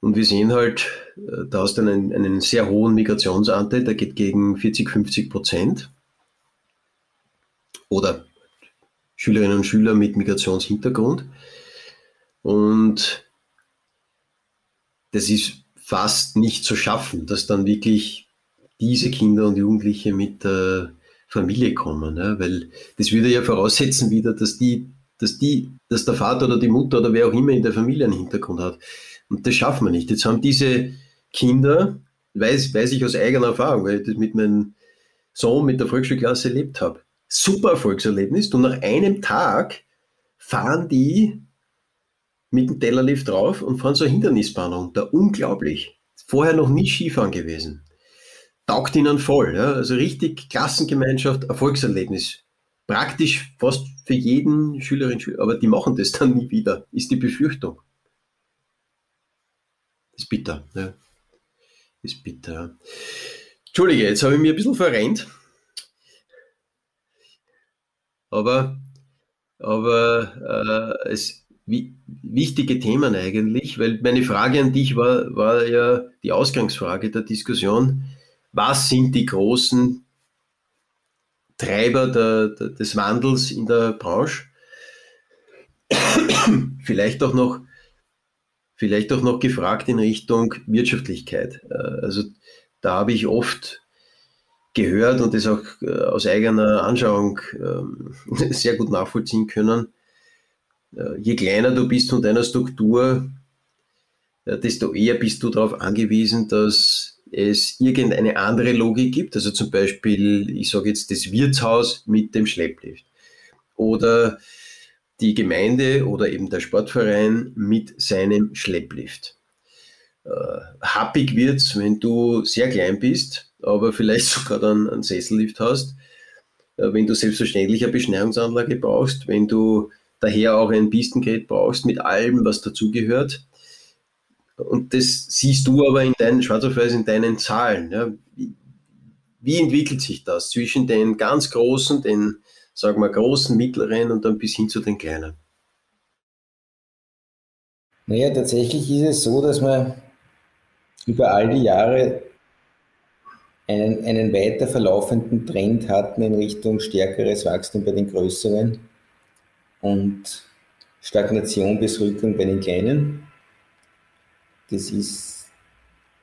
Und wir sehen halt, äh, da hast du einen, einen sehr hohen Migrationsanteil, der geht gegen 40, 50 Prozent. Oder Schülerinnen und Schüler mit Migrationshintergrund. Und das ist fast nicht zu schaffen, dass dann wirklich diese Kinder und Jugendliche mit der Familie kommen, ja? weil das würde ja voraussetzen wieder, dass die, dass die, dass der Vater oder die Mutter oder wer auch immer in der Familie einen Hintergrund hat. Und das schaffen wir nicht. Jetzt haben diese Kinder, weiß, weiß ich aus eigener Erfahrung, weil ich das mit meinem Sohn mit der Volksschulklasse erlebt habe, super Erfolgserlebnis. Und nach einem Tag fahren die mit dem Tellerlift drauf und fahren eine Hindernisbahn runter. Unglaublich. Vorher noch nie Skifahren gewesen. Taugt ihnen voll. Ja? Also richtig Klassengemeinschaft, Erfolgserlebnis. Praktisch fast für jeden Schülerin, Schüler, aber die machen das dann nie wieder, ist die Befürchtung. Ist bitter. Ja. Ist bitter. Entschuldige, jetzt habe ich mir ein bisschen verrennt. Aber, aber äh, es wichtige Themen eigentlich, weil meine Frage an dich war, war ja die Ausgangsfrage der Diskussion. Was sind die großen Treiber der, der, des Wandels in der Branche? vielleicht auch noch, vielleicht auch noch gefragt in Richtung Wirtschaftlichkeit. Äh, also da habe ich oft gehört und das auch äh, aus eigener Anschauung ähm, sehr gut nachvollziehen können. Äh, je kleiner du bist von deiner Struktur, desto eher bist du darauf angewiesen, dass es irgendeine andere Logik gibt. Also zum Beispiel, ich sage jetzt das Wirtshaus mit dem Schlepplift. Oder die Gemeinde oder eben der Sportverein mit seinem Schlepplift. Äh, happig wird's, wenn du sehr klein bist aber vielleicht sogar dann einen Sessellift hast, äh, wenn du selbstverständlich eine Beschneiungsanlage brauchst, wenn du daher auch ein Pistengerät brauchst mit allem, was dazugehört. Und das siehst du aber in deinen, schwarz auf weiß in deinen Zahlen. Ja. Wie, entwickelt sich das zwischen den ganz großen, den, sagen wir, großen, mittleren und dann bis hin zu den kleinen? Naja, tatsächlich ist es so, dass man über all die Jahre einen, einen weiter verlaufenden Trend hatten in Richtung stärkeres Wachstum bei den größeren und Stagnation bis Rückgang bei den kleinen. Das ist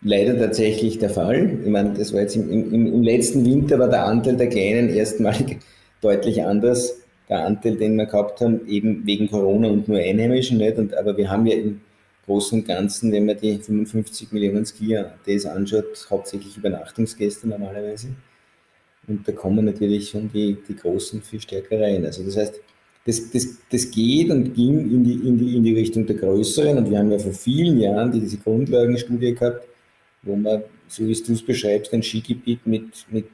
leider tatsächlich der Fall. Ich meine, das war jetzt im, im, im letzten Winter war der Anteil der Kleinen erstmalig deutlich anders. Der Anteil, den wir gehabt haben, eben wegen Corona und nur Einheimischen nicht. Und, aber wir haben ja in Großen und Ganzen, wenn man die 55 Millionen Skier das anschaut, hauptsächlich Übernachtungsgäste normalerweise. Und da kommen natürlich schon die, die Großen viel stärker rein. Also das heißt, das, das, das geht und ging in die, in, die, in die Richtung der Größeren. Und wir haben ja vor vielen Jahren die, diese Grundlagenstudie gehabt, wo man, so wie du es beschreibst, ein Skigebiet mit, mit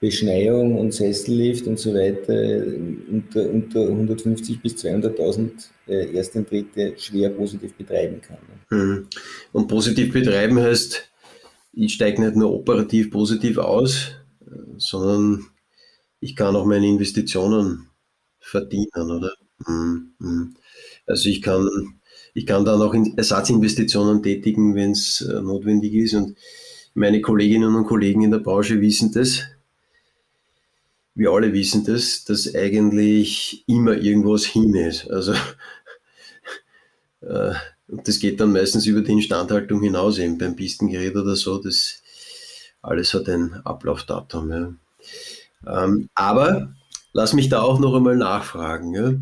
Beschneiung und Sessellift und so weiter unter, unter 150 bis 200.000 äh, Ersteintritte schwer positiv betreiben kann. Mhm. Und positiv betreiben heißt, ich steige nicht nur operativ positiv aus, sondern ich kann auch meine Investitionen verdienen, oder? Mhm, mhm. Also ich kann, ich kann dann auch Ersatzinvestitionen tätigen, wenn es äh, notwendig ist. Und meine Kolleginnen und Kollegen in der Branche wissen das. Wir alle wissen das, dass eigentlich immer irgendwas hin ist. Also äh, das geht dann meistens über die Instandhaltung hinaus, eben beim Pistengerät oder so. Das alles hat ein Ablaufdatum. Ja. Ähm, aber lass mich da auch noch einmal nachfragen. Ja.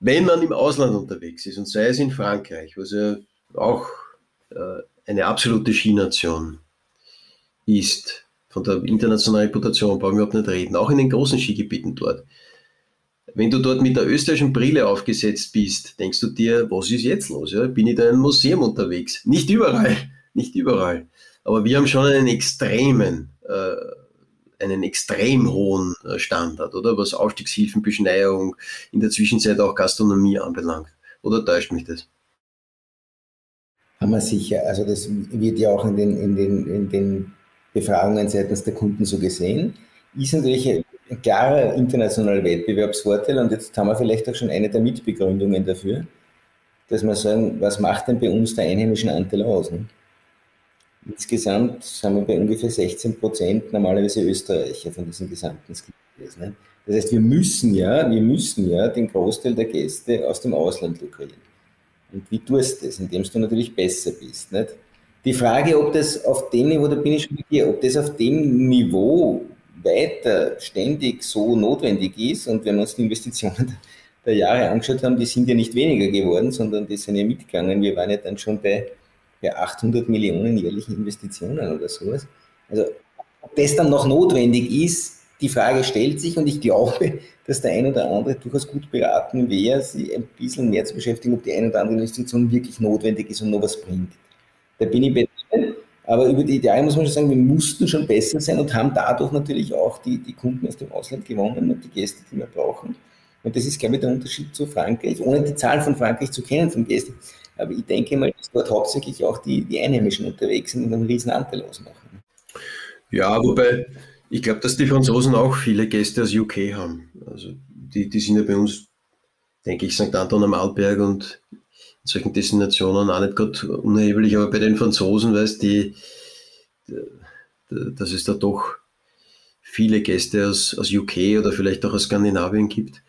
Wenn man im Ausland unterwegs ist, und sei es in Frankreich, was ja auch äh, eine absolute Skination ist, von der internationalen Reputation brauchen wir überhaupt nicht reden, auch in den großen Skigebieten dort. Wenn du dort mit der österreichischen Brille aufgesetzt bist, denkst du dir, was ist jetzt los? Ja? Bin ich da in einem Museum unterwegs? Nicht überall, nicht überall. Aber wir haben schon einen extremen einen extrem hohen äh, Standard, oder? Was Aufstiegshilfen, Beschneiung, in der Zwischenzeit auch Gastronomie anbelangt. Oder täuscht mich das? Haben wir sicher. Also das wird ja auch in den, in den, in den Befragungen seitens der Kunden so gesehen. Ist natürlich ein klarer internationaler Wettbewerbsvorteil und jetzt haben wir vielleicht auch schon eine der Mitbegründungen dafür, dass wir sagen, was macht denn bei uns der einheimischen Anteil aus? Ne? Insgesamt sind wir bei ungefähr 16 Prozent normalerweise Österreicher von diesen gesamten Skills. Ne? Das heißt, wir müssen ja, wir müssen ja den Großteil der Gäste aus dem Ausland lukrieren. Und wie tust du das? Indem du natürlich besser bist. Nicht? Die Frage, ob das auf dem Niveau, da bin ich schon mit ob das auf dem Niveau weiter ständig so notwendig ist und wenn wir uns die Investitionen der Jahre angeschaut haben, die sind ja nicht weniger geworden, sondern die sind ja mitgegangen. Wir waren ja dann schon bei bei 800 Millionen jährlichen Investitionen oder sowas. Also ob das dann noch notwendig ist, die Frage stellt sich und ich glaube, dass der ein oder andere durchaus gut beraten wäre, sich ein bisschen mehr zu beschäftigen, ob die eine oder andere Investition wirklich notwendig ist und noch was bringt. Da bin ich bei dir. Aber über die Ideale muss man schon sagen, wir mussten schon besser sein und haben dadurch natürlich auch die, die Kunden aus dem Ausland gewonnen und die Gäste, die wir brauchen. Und das ist, glaube ich, der Unterschied zu Frankreich, ohne die Zahl von Frankreich zu kennen von Gästen. Aber ich denke mal, dass dort hauptsächlich auch die, die Einheimischen unterwegs sind und einen riesen Anteil ausmachen. Ja, wobei ich glaube, dass die Franzosen auch viele Gäste aus UK haben. Also die, die sind ja bei uns, denke ich, St. Anton am Arlberg und in solchen Destinationen auch nicht gerade unerheblich, aber bei den Franzosen, weißt die, dass es da doch viele Gäste aus, aus UK oder vielleicht auch aus Skandinavien gibt.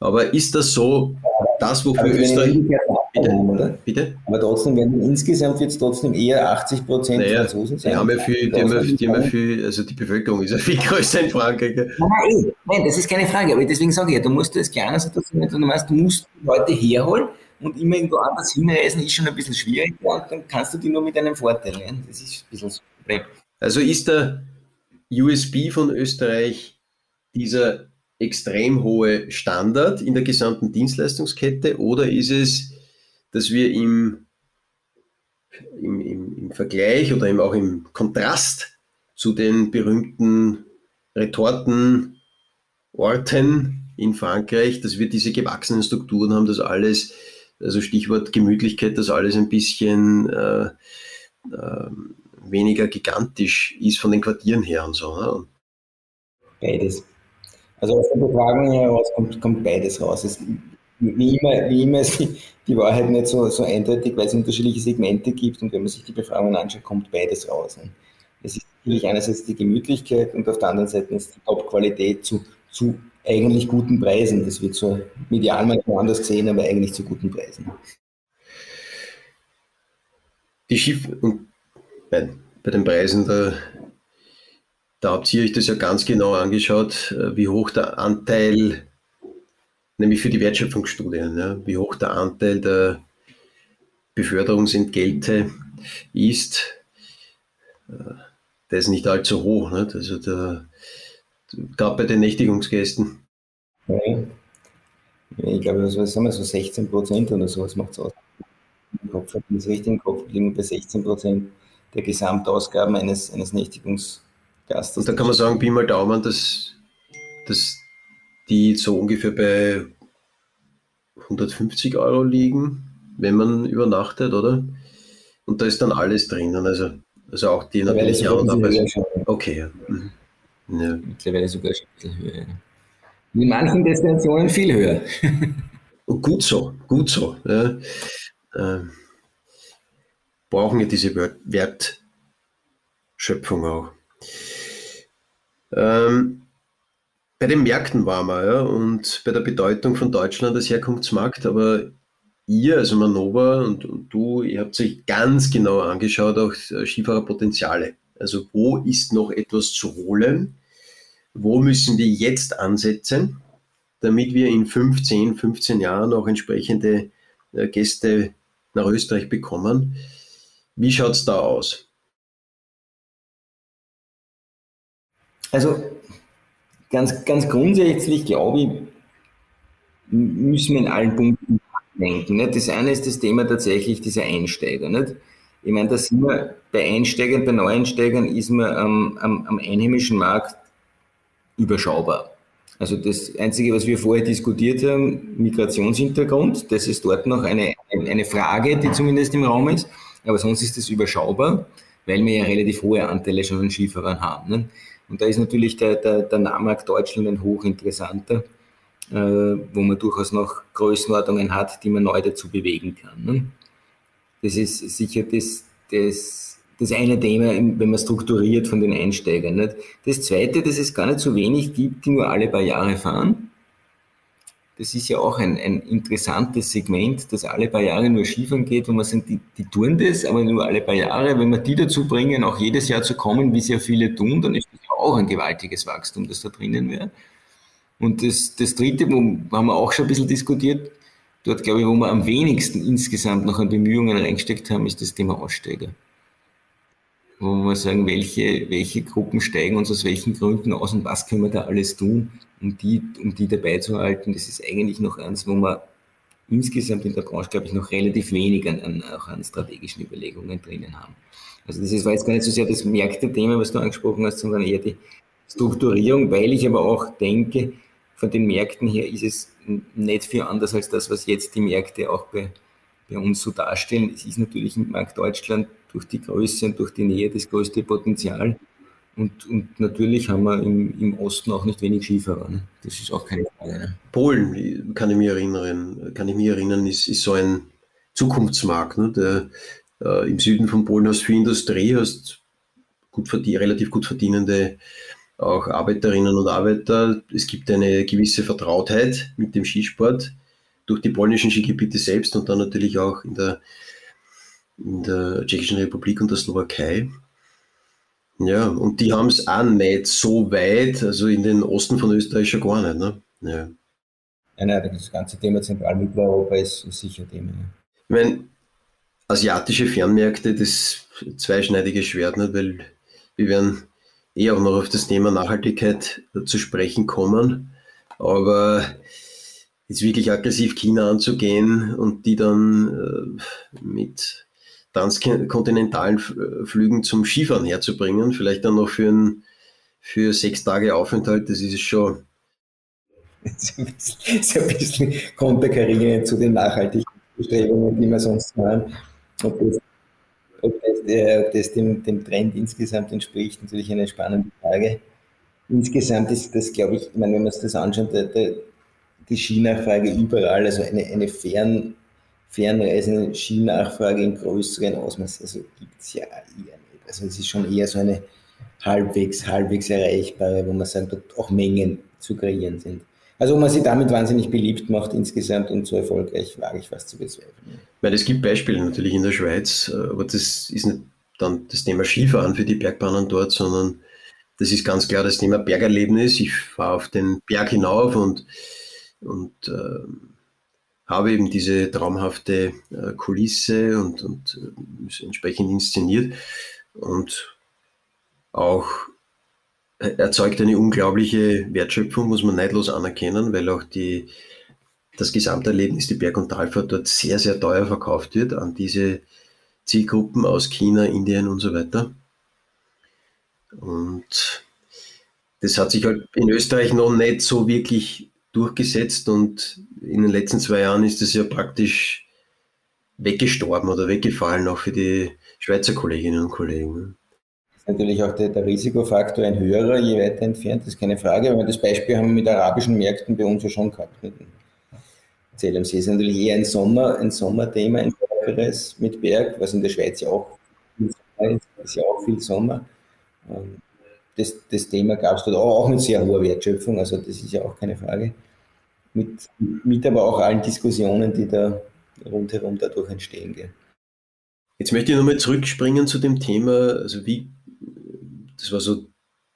Aber ist das so, das, wofür Österreich. Bitte, oder? Bitte? Aber trotzdem werden insgesamt jetzt trotzdem eher 80 Prozent naja, Franzosen sein. Die haben ja viel, die haben ja, die haben ja viel, also die Bevölkerung ist ja viel größer in Frankreich. Nein, nein, nein, das ist keine Frage, aber deswegen sage ich ja, du musst das kleiner Situation du meinst, du musst Leute herholen und immer irgendwo anders hinreisen, ist schon ein bisschen schwierig und dann kannst du die nur mit einem Vorteil. Ne? Das ist ein bisschen Problem. Also ist der USB von Österreich dieser extrem hohe Standard in der gesamten Dienstleistungskette oder ist es, dass wir im, im, im, im Vergleich oder eben auch im Kontrast zu den berühmten Retortenorten in Frankreich, dass wir diese gewachsenen Strukturen haben, dass alles, also Stichwort Gemütlichkeit, dass alles ein bisschen äh, äh, weniger gigantisch ist von den Quartieren her und so. Ne? Beides. Also aus der Befragung heraus kommt, kommt beides raus. Es, wie immer, wie immer ist die, die Wahrheit nicht so, so eindeutig, weil es unterschiedliche Segmente gibt und wenn man sich die Befragungen anschaut, kommt beides raus. Ne? Es ist natürlich einerseits die Gemütlichkeit und auf der anderen Seite ist die Top-Qualität zu, zu eigentlich guten Preisen. Das wird so medial manchmal anders gesehen, aber eigentlich zu guten Preisen. Die Schiff und bei, bei den Preisen, da da habt ihr euch das ja ganz genau angeschaut, äh, wie hoch der Anteil, nämlich für die Wertschöpfungsstudien, ja, wie hoch der Anteil der, Beförderungsentgelte ist, äh, der ist nicht allzu hoch. Nicht? Also der, gerade bei den Nächtigungsgästen. Ja. Ich glaube, was, was haben wir, so 16 Prozent oder sowas macht es aus. Im Kopf, das richtig im Kopf liegen bei 16 Prozent der Gesamtausgaben eines, eines Nächtigungsgastes. Und da kann man sagen, Pi mal Daumen, dass, dass die so ungefähr bei 150 Euro liegen, wenn man übernachtet, oder? Und da ist dann alles drinnen, also, also auch die natürlich Okay, ja. Mhm. ja. Mittlerweile sogar schon ein bisschen höher. In manchen Destinationen viel höher. Und gut so, gut so. Ja. Ähm, brauchen ja diese Wertschöpfung auch. Ähm, bei den Märkten waren wir ja, und bei der Bedeutung von Deutschland als Herkunftsmarkt, aber ihr, also Manova und, und du, ihr habt euch ganz genau angeschaut, auch äh, Skifahrerpotenziale. Also wo ist noch etwas zu holen? Wo müssen wir jetzt ansetzen, damit wir in 15, 15 Jahren auch entsprechende äh, Gäste nach Österreich bekommen? Wie schaut es da aus? Also ganz, ganz grundsätzlich glaube ich, müssen wir in allen Punkten denken. Nicht? Das eine ist das Thema tatsächlich dieser Einsteiger. Nicht? Ich meine, da sind wir bei Einsteigern, bei Neueinsteigern ist man am, am, am einheimischen Markt überschaubar. Also das Einzige, was wir vorher diskutiert haben, Migrationshintergrund, das ist dort noch eine, eine Frage, die zumindest im Raum ist. Aber sonst ist es überschaubar, weil wir ja relativ hohe Anteile schon an Skifahrern haben. Ne? Und da ist natürlich der, der, der Nahmarkt Deutschland ein hochinteressanter, äh, wo man durchaus noch Größenordnungen hat, die man neu dazu bewegen kann. Ne? Das ist sicher das, das, das eine Thema, wenn man strukturiert von den Einsteigern. Nicht? Das zweite, dass es gar nicht so wenig gibt, die nur alle paar Jahre fahren. Das ist ja auch ein, ein interessantes Segment, das alle paar Jahre nur Skifahren geht, wo man sagt, die, die tun das, aber nur alle paar Jahre. Wenn wir die dazu bringen, auch jedes Jahr zu kommen, wie sehr viele tun, dann ist das auch ein gewaltiges Wachstum, das da drinnen wäre. Und das, das Dritte, wo haben wir auch schon ein bisschen diskutiert, dort glaube ich, wo wir am wenigsten insgesamt noch an Bemühungen reingesteckt haben, ist das Thema Aussteiger. Wo wir sagen, welche, welche Gruppen steigen uns aus welchen Gründen aus und was können wir da alles tun, um die, um die dabei zu halten. Das ist eigentlich noch eins, wo wir insgesamt in der Branche, glaube ich, noch relativ wenig an, an, auch an strategischen Überlegungen drinnen haben. Also das war jetzt gar nicht so sehr das Märkte-Thema, was du angesprochen hast, sondern eher die Strukturierung, weil ich aber auch denke, von den Märkten her ist es nicht viel anders als das, was jetzt die Märkte auch bei, bei uns so darstellen. Es ist natürlich im Markt Deutschland durch die Größe und durch die Nähe das größte Potenzial. Und, und natürlich haben wir im, im Osten auch nicht wenig Skifahrer. Ne? Das ist auch keine Frage. Ne? Polen, kann ich mich erinnern, kann ich mich erinnern, ist, ist so ein Zukunftsmarkt. Ne? Der, äh, Im Süden von Polen hast du viel Industrie, hast gut relativ gut verdienende auch Arbeiterinnen und Arbeiter. Es gibt eine gewisse Vertrautheit mit dem Skisport durch die polnischen Skigebiete selbst und dann natürlich auch in der, in der Tschechischen Republik und der Slowakei. Ja, und die haben es auch nicht so weit, also in den Osten von Österreich schon gar nicht. Ne? Ja. Ja, nein, das ganze Thema Zentralmitteleuropa ist sicher Thema. Ich meine, asiatische Fernmärkte, das zweischneidige Schwert, nicht? weil wir werden eh auch noch auf das Thema Nachhaltigkeit zu sprechen kommen. Aber jetzt wirklich aggressiv China anzugehen und die dann äh, mit transkontinentalen Flügen zum Skifahren herzubringen, vielleicht dann noch für, ein, für sechs Tage Aufenthalt, das ist schon. Das ist ein bisschen konterkarieren zu den nachhaltigen Bestrebungen, die wir sonst machen. Ob das, ob das, äh, das dem, dem, Trend insgesamt entspricht, natürlich eine spannende Frage. Insgesamt ist das, glaube ich, ich meine, wenn man sich das anschaut, der, der, die Skinachfrage überall, also eine, eine fern, fernreisende Skinachfrage in größeren Ausmaß, also gibt es ja eher nicht. Also es ist schon eher so eine halbwegs, halbwegs erreichbare, wo man sagt, dort auch Mengen zu kreieren sind. Also ob man sie damit wahnsinnig beliebt macht insgesamt und so erfolgreich, wage ich was zu bezweifeln. Weil es gibt Beispiele natürlich in der Schweiz, äh, aber das ist nicht dann das Thema Skifahren für die Bergbahnen dort, sondern das ist ganz klar das Thema Bergerlebnis. Ich fahre auf den Berg hinauf und, und äh, habe eben diese traumhafte äh, Kulisse und, und äh, entsprechend inszeniert und auch erzeugt eine unglaubliche Wertschöpfung, muss man neidlos anerkennen, weil auch die, das Gesamterlebnis, die Berg- und Talfahrt dort sehr, sehr teuer verkauft wird an diese Zielgruppen aus China, Indien und so weiter. Und das hat sich halt in Österreich noch nicht so wirklich durchgesetzt und in den letzten zwei Jahren ist es ja praktisch weggestorben oder weggefallen, auch für die Schweizer Kolleginnen und Kollegen. Natürlich auch der, der Risikofaktor ein höherer, je weiter entfernt, das ist keine Frage. Aber das Beispiel haben wir mit arabischen Märkten bei uns ja schon gehabt. Mit CLMC ist natürlich eher ein Sommer, ein Sommerthema, ein stärkeres mit Berg, was in der Schweiz ja auch viel Sommer ist, ist ja auch viel Sommer. Ähm, das, das Thema gab es dort auch, auch mit sehr hoher Wertschöpfung, also das ist ja auch keine Frage. Mit, mit aber auch allen Diskussionen, die da rundherum dadurch entstehen. Gell. Jetzt möchte ich nochmal zurückspringen zu dem Thema, also wie, das war so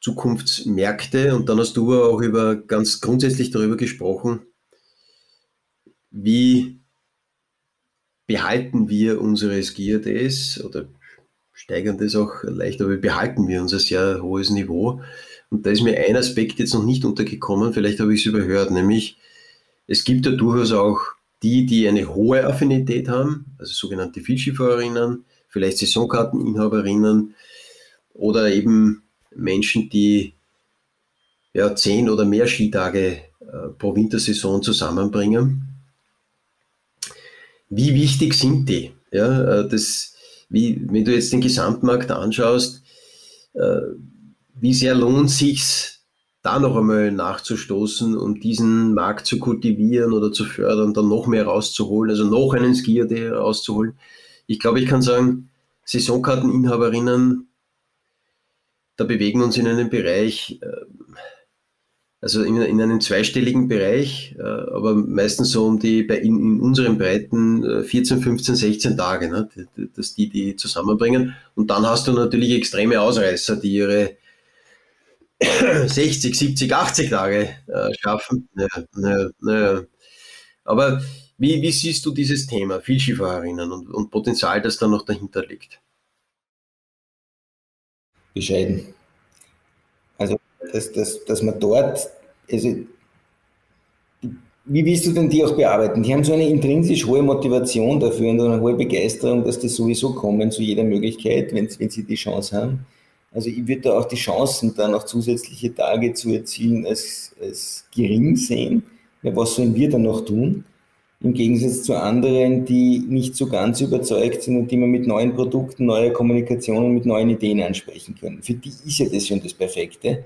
Zukunftsmärkte und dann hast du auch über ganz grundsätzlich darüber gesprochen, wie behalten wir unsere SGRDs oder steigern das auch leicht, aber behalten wir unser sehr hohes Niveau. Und da ist mir ein Aspekt jetzt noch nicht untergekommen, vielleicht habe ich es überhört, nämlich es gibt ja durchaus auch die, die eine hohe Affinität haben, also sogenannte Vielskifahrerinnen, vielleicht Saisonkarteninhaberinnen oder eben Menschen, die ja, zehn oder mehr Skitage äh, pro Wintersaison zusammenbringen. Wie wichtig sind die? Ja, äh, das, wie, wenn du jetzt den Gesamtmarkt anschaust, äh, wie sehr lohnt sich da noch einmal nachzustoßen, um diesen Markt zu kultivieren oder zu fördern, dann noch mehr rauszuholen, also noch einen Skier rauszuholen. Ich glaube, ich kann sagen, Saisonkarteninhaberinnen, da bewegen wir uns in einem Bereich, äh, also in, in einem zweistelligen Bereich, äh, aber meistens so um die, bei, in, in unseren Breiten 14, 15, 16 Tage, ne, dass die die zusammenbringen. Und dann hast du natürlich extreme Ausreißer, die ihre 60, 70, 80 Tage äh, schaffen. Ja, ja, ja. Aber wie, wie, siehst du dieses Thema, Vielschifffahrerinnen und, und Potenzial, das da noch dahinter liegt? Bescheiden. Also dass, dass, dass man dort, also wie willst du denn die auch bearbeiten? Die haben so eine intrinsisch hohe Motivation dafür und eine hohe Begeisterung, dass die sowieso kommen zu jeder Möglichkeit, wenn, wenn sie die Chance haben. Also ich würde da auch die Chancen, da noch zusätzliche Tage zu erzielen, als, als gering sehen. Ja, was sollen wir dann noch tun? Im Gegensatz zu anderen, die nicht so ganz überzeugt sind und die man mit neuen Produkten, neuer Kommunikation und mit neuen Ideen ansprechen können. Für die ist ja das schon das Perfekte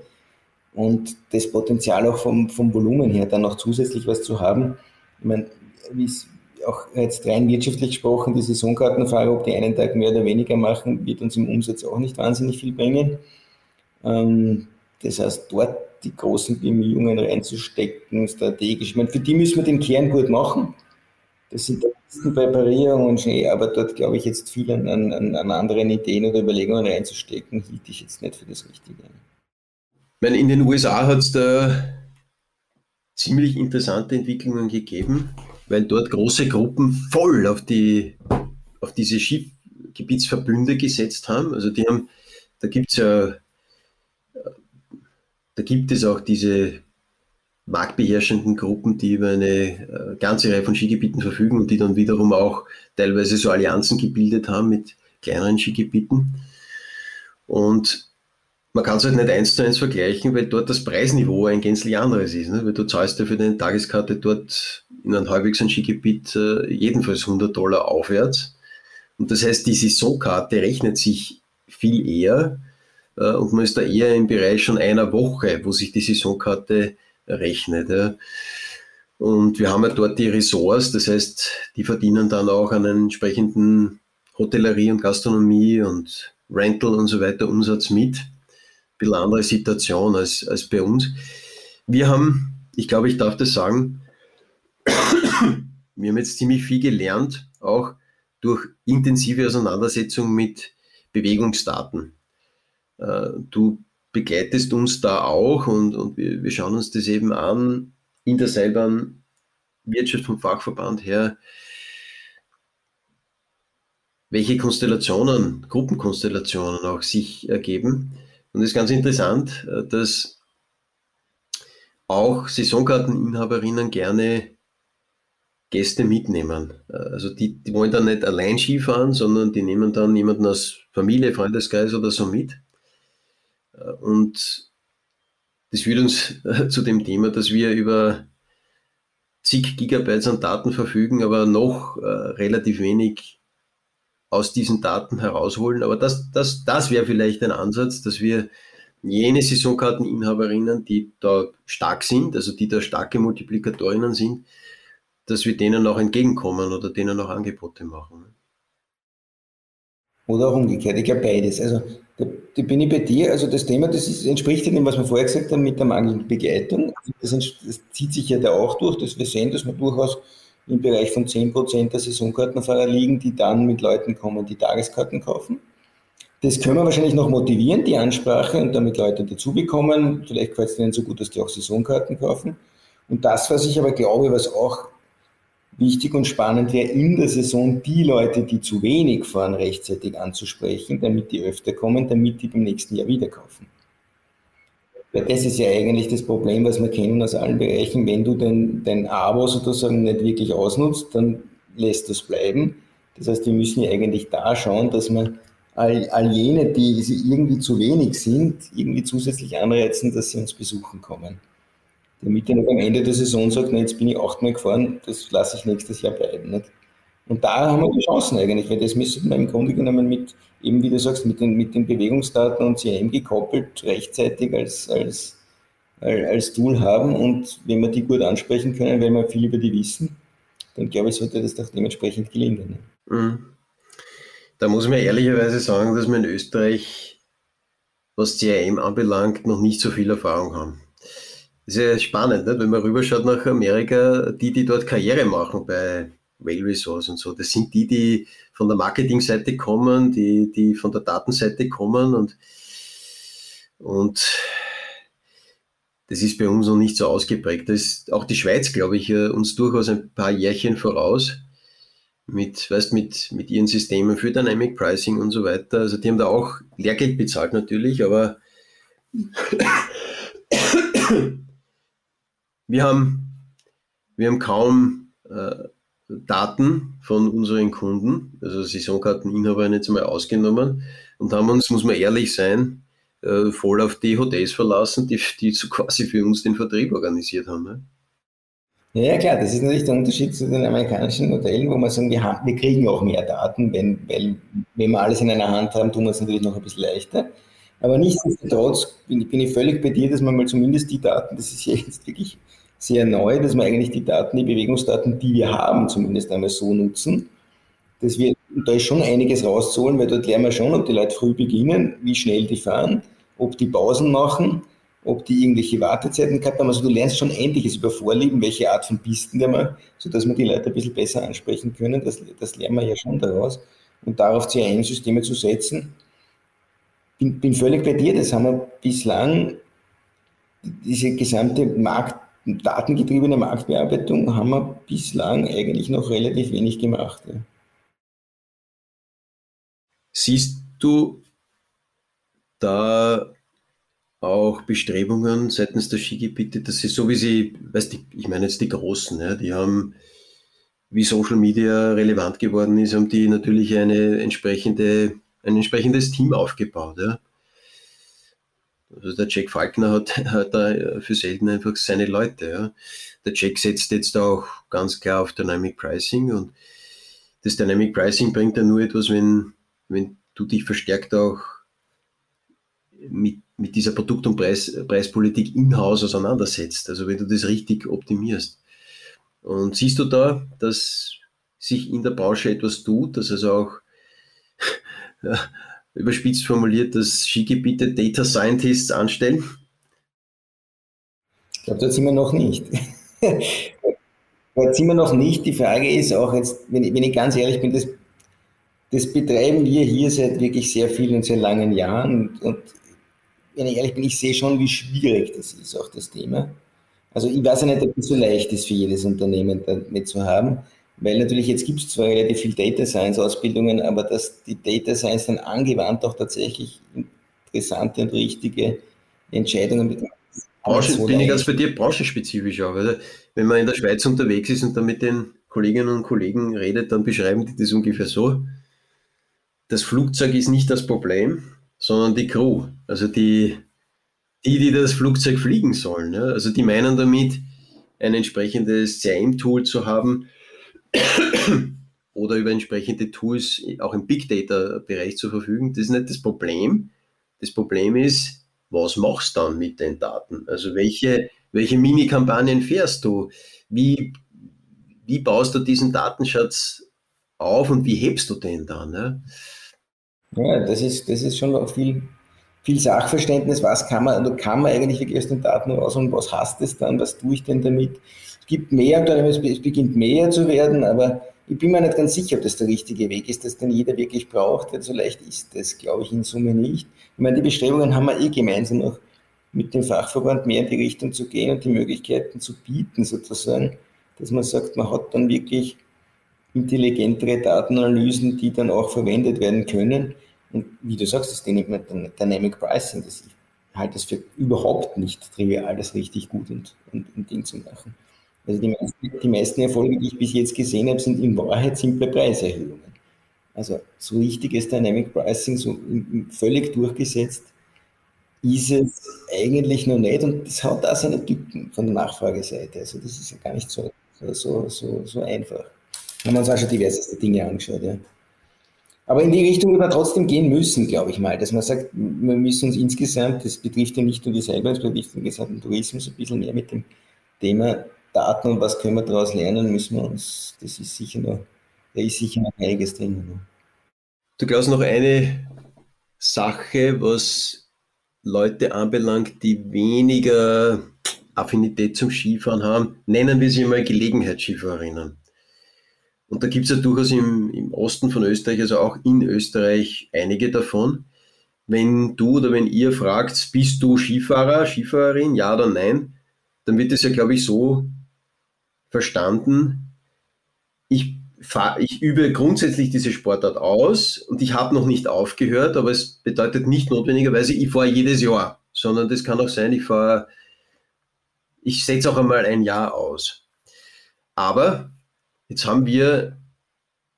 und das Potenzial auch vom, vom Volumen her, dann noch zusätzlich was zu haben. Ich meine, wie es auch jetzt rein wirtschaftlich gesprochen, die Saisonkartenfahrer, ob die einen Tag mehr oder weniger machen, wird uns im Umsatz auch nicht wahnsinnig viel bringen. Ähm, das heißt, dort die großen Bemühungen reinzustecken, strategisch. Ich meine, für die müssen wir den Kern gut machen. Das sind Präparierungen und Schnee, aber dort glaube ich jetzt viel an, an, an anderen Ideen oder Überlegungen reinzustecken, hielt ich jetzt nicht für das Richtige meine, in den USA hat es da ziemlich interessante Entwicklungen gegeben, weil dort große Gruppen voll auf, die, auf diese Skigebietsverbünde gesetzt haben. Also die haben, da gibt es ja, da gibt es auch diese marktbeherrschenden Gruppen, die über eine äh, ganze Reihe von Skigebieten verfügen und die dann wiederum auch teilweise so Allianzen gebildet haben mit kleineren Skigebieten. Und man kann es halt nicht eins zu eins vergleichen, weil dort das Preisniveau ein gänzlich anderes ist. Ne? Weil du zahlst ja für deine Tageskarte dort in einem halbwegs Skigebiet äh, jedenfalls 100 Dollar aufwärts. Und das heißt, die Saisonkarte rechnet sich viel eher äh, und man ist da eher im Bereich schon einer Woche, wo sich die Saisonkarte rechnet. Ja? Und wir haben ja dort die Ressorts, das heißt, die verdienen dann auch an entsprechenden Hotellerie und Gastronomie und Rental und so weiter Umsatz mit bisschen andere Situation als, als bei uns. Wir haben, ich glaube, ich darf das sagen, wir haben jetzt ziemlich viel gelernt, auch durch intensive Auseinandersetzung mit Bewegungsdaten. Äh, du begleitest uns da auch und, und wir, wir schauen uns das eben an in der Seilbahn Wirtschaft, vom Fachverband her, welche Konstellationen, Gruppenkonstellationen auch sich ergeben. Und es ist ganz interessant, äh, dass auch Saisonkarteninhaberinnen gerne Gäste mitnehmen. Äh, also die, die wollen dann nicht allein Skifahren, sondern die nehmen dann jemanden aus Familie, Freundeskreis oder so mit. Äh, und das führt uns zu dem Thema, dass wir über zig Gigabytes an Daten verfügen, aber noch äh, relativ wenig aus diesen Daten herausholen. Aber das, das, das wäre vielleicht ein Ansatz, dass wir jene Saisonkarteninhaberinnen, die da stark sind, also die da starke Multiplikatorinnen sind, dass wir denen auch entgegenkommen oder denen auch Angebote machen. Oder auch umgekehrt, ich glaube beides. Also da, da, bin ich bei dir. Also das Thema, das ist, entspricht dem, was wir vorher gesagt haben mit der mangelnden Begleitung. Das, das, zieht sich ja da auch durch, dass wir sehen, dass wir durchaus im Bereich von 10% der Saisonkartenfahrer liegen, die dann mit Leuten kommen, die Tageskarten kaufen. Das können wir wahrscheinlich noch motivieren, die Ansprache, und damit Leute dazu bekommen. Vielleicht gefällt es denen so gut, dass die auch Saisonkarten kaufen. Und das, was ich aber glaube, was auch wichtig und spannend wäre, in der Saison die Leute, die zu wenig fahren, rechtzeitig anzusprechen, damit die öfter kommen, damit die beim nächsten Jahr wieder kaufen. Weil das ist ja eigentlich das Problem, was wir kennen aus allen Bereichen. Wenn du dein, dein Abo sozusagen nicht wirklich ausnutzt, dann lässt das bleiben. Das heißt, wir müssen ja eigentlich da schauen, dass wir all, all jene, die irgendwie zu wenig sind, irgendwie zusätzlich anreizen, dass sie uns besuchen kommen damit er noch am Ende der Saison sagt, na, jetzt bin ich achtmal gefahren, das lasse ich nächstes Jahr bleiben. Nicht? Und da haben wir die Chancen eigentlich, weil das müssen wir im Grunde genommen mit, eben wie du sagst, mit den, mit den Bewegungsdaten und CRM gekoppelt rechtzeitig als, als, als Tool haben. Und wenn wir die gut ansprechen können, weil wir viel über die wissen, dann glaube ich, sollte das doch dementsprechend gelingen. Mhm. Da muss man ehrlicherweise sagen, dass wir in Österreich, was CRM anbelangt, noch nicht so viel Erfahrung haben. Das ist ja spannend, nicht? wenn man rüberschaut nach Amerika, die, die dort Karriere machen bei Rail Resource und so, das sind die, die von der Marketingseite kommen, die, die von der Datenseite kommen und, und das ist bei uns noch nicht so ausgeprägt. Das ist auch die Schweiz, glaube ich, uns durchaus ein paar Jährchen voraus mit, weißt, mit, mit ihren Systemen für Dynamic Pricing und so weiter. Also die haben da auch Lehrgeld bezahlt natürlich, aber wir haben, wir haben kaum äh, Daten von unseren Kunden, also Saisonkarteninhaber jetzt mal ausgenommen und haben uns, muss man ehrlich sein, äh, voll auf die Hotels verlassen, die, die so quasi für uns den Vertrieb organisiert haben. Ne? Ja, klar, das ist natürlich der Unterschied zu den amerikanischen Modellen, wo man sagen, wir, haben, wir kriegen auch mehr Daten, wenn, weil wenn wir alles in einer Hand haben, tun wir es natürlich noch ein bisschen leichter. Aber nichtsdestotrotz bin, bin ich völlig bei dir, dass man mal zumindest die Daten, das ist ja jetzt wirklich sehr neu, dass wir eigentlich die Daten, die Bewegungsdaten, die wir haben, zumindest einmal so nutzen. Dass wir, da ist schon einiges rauszuholen, weil dort lernen wir schon, ob die Leute früh beginnen, wie schnell die fahren, ob die Pausen machen, ob die irgendwelche Wartezeiten gehabt haben. Also du lernst schon einiges über Vorlieben, welche Art von Pisten der mal, sodass wir die Leute ein bisschen besser ansprechen können. Das, das lernen wir ja schon daraus. Und darauf CRM-Systeme zu setzen, bin, bin völlig bei dir. Das haben wir bislang, diese gesamte Markt, datengetriebene Marktbearbeitung haben wir bislang eigentlich noch relativ wenig gemacht. Ja. Siehst du da auch Bestrebungen seitens der Skigebiete, dass sie so wie sie, weißt du, ich meine jetzt die Großen, ja, die haben, wie Social Media relevant geworden ist, haben die natürlich eine entsprechende, ein entsprechendes Team aufgebaut. Ja. Also der Jack Falkner hat, hat da für selten einfach seine Leute. Ja. Der Jack setzt jetzt auch ganz klar auf Dynamic Pricing und das Dynamic Pricing bringt ja nur etwas, wenn, wenn du dich verstärkt auch mit, mit dieser Produkt- und Preis, Preispolitik in-house auseinandersetzt. Also wenn du das richtig optimierst. Und siehst du da, dass sich in der Branche etwas tut, dass also auch überspitzt formuliert, dass Skigebiete Data Scientists anstellen? Ich glaube, da sind wir noch nicht. da sind wir noch nicht. Die Frage ist auch jetzt, wenn ich, wenn ich ganz ehrlich bin, das, das betreiben wir hier seit wirklich sehr vielen und sehr langen Jahren. Und, und wenn ich ehrlich bin, ich sehe schon, wie schwierig das ist, auch das Thema. Also ich weiß ja nicht, ob es so leicht ist für jedes Unternehmen damit zu haben, weil natürlich jetzt gibt es zwar relativ viel Data Science Ausbildungen, aber dass die Data Science dann angewandt auch tatsächlich interessante und richtige Entscheidungen mit Branchen, so bin ich ganz bei dir branchenspezifisch auch. Also wenn man in der Schweiz unterwegs ist und dann mit den Kolleginnen und Kollegen redet, dann beschreiben die das ungefähr so. Das Flugzeug ist nicht das Problem, sondern die Crew. Also die, die, die das Flugzeug fliegen sollen. Ja? Also die meinen damit, ein entsprechendes CRM-Tool zu haben oder über entsprechende Tools auch im Big Data-Bereich zu verfügen. Das ist nicht das Problem. Das Problem ist, was machst du dann mit den Daten? Also welche, welche Mini-Kampagnen fährst du? Wie, wie baust du diesen Datenschatz auf und wie hebst du den dann? Ja, ja das, ist, das ist schon viel, viel Sachverständnis. Was kann man, also kann man eigentlich wirklich aus den Daten raus und was hast es dann? Was tue ich denn damit? Gibt mehr, es beginnt mehr zu werden, aber ich bin mir nicht ganz sicher, ob das der richtige Weg ist, dass den jeder wirklich braucht, weil so leicht ist das, glaube ich, in Summe nicht. Ich meine, die Bestrebungen haben wir eh gemeinsam noch mit dem Fachverband mehr in die Richtung zu gehen und die Möglichkeiten zu bieten, sozusagen, dass man sagt, man hat dann wirklich intelligentere Datenanalysen, die dann auch verwendet werden können. Und wie du sagst, das nennt man Dynamic Pricing. Das ich halte das für überhaupt nicht trivial, das richtig gut und, und, und Ding zu machen. Also die meisten, die meisten Erfolge, die ich bis jetzt gesehen habe, sind in Wahrheit simple Preiserhöhungen. Also so richtiges Dynamic Pricing, so völlig durchgesetzt, ist es eigentlich noch nicht und das hat auch seine Tücken von der Nachfrageseite. Also das ist ja gar nicht so, so, so, so einfach. Haben wir uns auch schon diverseste Dinge angeschaut, ja. Aber in die Richtung wird man trotzdem gehen müssen, glaube ich mal, dass man sagt, wir müssen uns insgesamt, das betrifft ja nicht nur die selber, das betrifft den gesamten Tourismus, ein bisschen mehr mit dem Thema Daten und was können wir daraus lernen, müssen wir uns, das ist sicher noch, da ist sicher noch einiges drin. Ne? Du glaubst noch eine Sache, was Leute anbelangt, die weniger Affinität zum Skifahren haben, nennen wir sie mal Gelegenheitsskifahrerinnen. Und da gibt es ja durchaus im, im Osten von Österreich, also auch in Österreich, einige davon. Wenn du oder wenn ihr fragt, bist du Skifahrer, Skifahrerin, ja oder nein, dann wird es ja, glaube ich, so verstanden, ich, fahr, ich übe grundsätzlich diese Sportart aus und ich habe noch nicht aufgehört, aber es bedeutet nicht notwendigerweise, ich fahre jedes Jahr, sondern das kann auch sein, ich fahre, ich setze auch einmal ein Jahr aus. Aber jetzt haben wir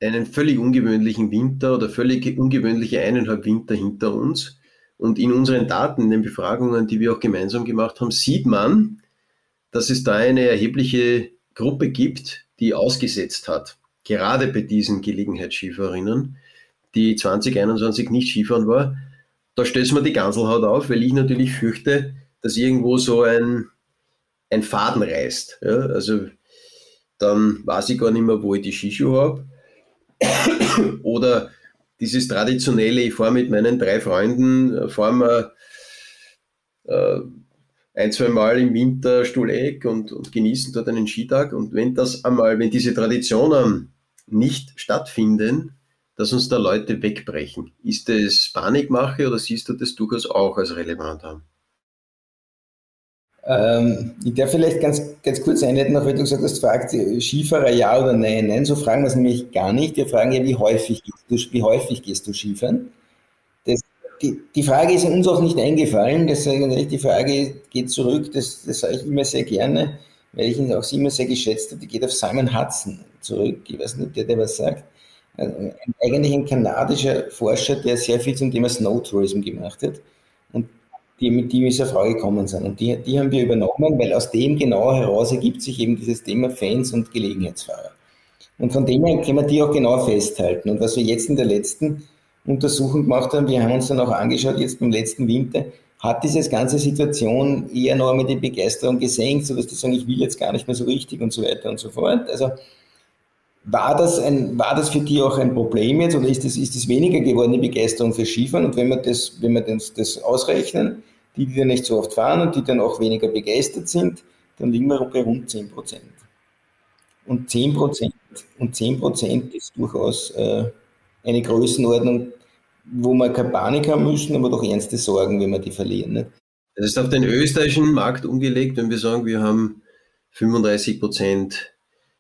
einen völlig ungewöhnlichen Winter oder völlig ungewöhnliche eineinhalb Winter hinter uns. Und in unseren Daten, in den Befragungen, die wir auch gemeinsam gemacht haben, sieht man, dass es da eine erhebliche Gruppe gibt, die ausgesetzt hat. Gerade bei diesen Gelegenheitsskifahrerinnen, die 2021 nicht Skifahren war, da stößt mir die Ganselhaut auf, weil ich natürlich fürchte, dass irgendwo so ein, ein Faden reißt. Ja, also dann weiß ich gar nicht mehr, wo ich die Skischuhe habe. Oder dieses traditionelle, ich fahre mit meinen drei Freunden, äh, fahren wir äh, ein, zwei Mal im Winter Stuhleck und, und genießen dort einen Skitag. Und wenn das einmal, wenn diese Traditionen nicht stattfinden, dass uns da Leute wegbrechen. Ist das Panikmache oder siehst du das durchaus auch als relevant an? Ähm, ich darf vielleicht ganz, ganz kurz einleiten, auch wenn du gesagt hast, fragt Skifahrer ja oder nein. Nein, so fragen wir es nämlich gar nicht. Wir fragen ja, wie häufig gehst du, wie häufig gehst du Skifahren? Die, die Frage ist uns auch nicht eingefallen. Das, die Frage geht zurück, das, das sage ich immer sehr gerne, weil ich ihn auch immer sehr geschätzt habe. Die geht auf Simon Hudson zurück. Ich weiß nicht, ob der, der was sagt. Also, eigentlich ein kanadischer Forscher, der sehr viel zum Thema Snow Tourism gemacht hat und die mit ihm ist eine Frau gekommen sind. Und die, die haben wir übernommen, weil aus dem genau heraus ergibt sich eben dieses Thema Fans und Gelegenheitsfahrer. Und von dem her können wir die auch genau festhalten. Und was wir jetzt in der letzten Untersuchung gemacht haben, wir haben uns dann auch angeschaut, jetzt im letzten Winter, hat diese ganze Situation eher noch einmal die Begeisterung gesenkt, sodass die sagen, ich will jetzt gar nicht mehr so richtig und so weiter und so fort. Also war das, ein, war das für die auch ein Problem jetzt oder ist es ist das weniger geworden, die Begeisterung für Skifahren? Und wenn wir das, wenn wir das, das ausrechnen, die, die dann nicht so oft fahren und die dann auch weniger begeistert sind, dann liegen wir bei rund 10 Prozent. Und 10 Prozent, und 10 Prozent ist durchaus äh, eine Größenordnung, wo wir keine Panik haben müssen, aber doch ernste Sorgen, wenn wir die verlieren. Nicht? Das ist auf den österreichischen Markt umgelegt, wenn wir sagen, wir haben 35 Prozent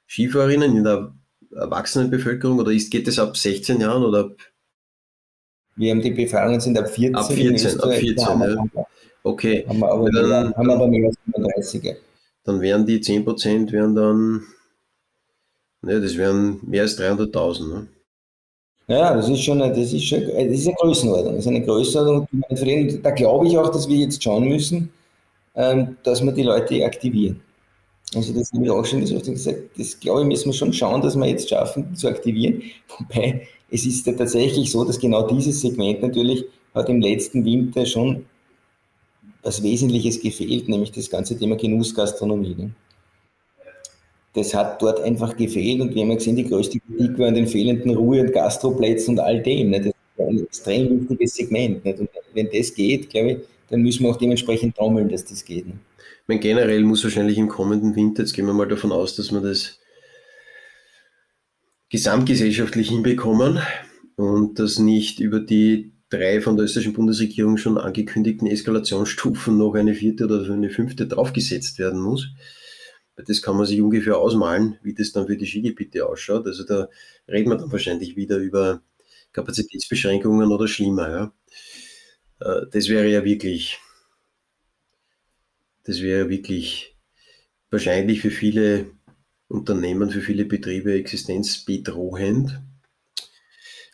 Skifahrerinnen in der Erwachsenenbevölkerung oder ist, geht es ab 16 Jahren oder ab wir haben die Befahrungen sind ab 14. Ab 14, ab 14, ja. Okay. Haben wir aber, dann, haben wir aber mehr als 35. Dann wären die 10% wären dann, ne, das wären mehr als 300.000. Ne? Ja, das ist schon, das ist schon, das ist eine Größenordnung. Das ist eine Größenordnung, da glaube ich auch, dass wir jetzt schauen müssen, ähm, dass wir die Leute aktivieren. Also das habe ich auch schon gesagt, das glaube ich, müssen wir schon schauen, dass wir jetzt schaffen zu aktivieren. Wobei es ist ja tatsächlich so, dass genau dieses Segment natürlich hat im letzten Winter schon was Wesentliches gefehlt, nämlich das ganze Thema Genussgastronomie. Ne? Das hat dort einfach gefehlt und wir haben ja gesehen, die größte Kritik war an den fehlenden Ruhe- und Gastroplätzen und all dem. Ne? Das ist ein extrem wichtiges Segment. Nicht? Und wenn das geht, glaube ich, dann müssen wir auch dementsprechend trommeln, dass das geht. Ne? Ich meine, generell muss wahrscheinlich im kommenden Winter, jetzt gehen wir mal davon aus, dass wir das gesamtgesellschaftlich hinbekommen und dass nicht über die drei von der österreichischen Bundesregierung schon angekündigten Eskalationsstufen noch eine vierte oder eine fünfte draufgesetzt werden muss. Das kann man sich ungefähr ausmalen, wie das dann für die Skigebiete ausschaut. Also da reden wir dann wahrscheinlich wieder über Kapazitätsbeschränkungen oder schlimmer. Ja. Äh, das wäre ja wirklich, das wäre wirklich wahrscheinlich für viele Unternehmen, für viele Betriebe existenzbedrohend.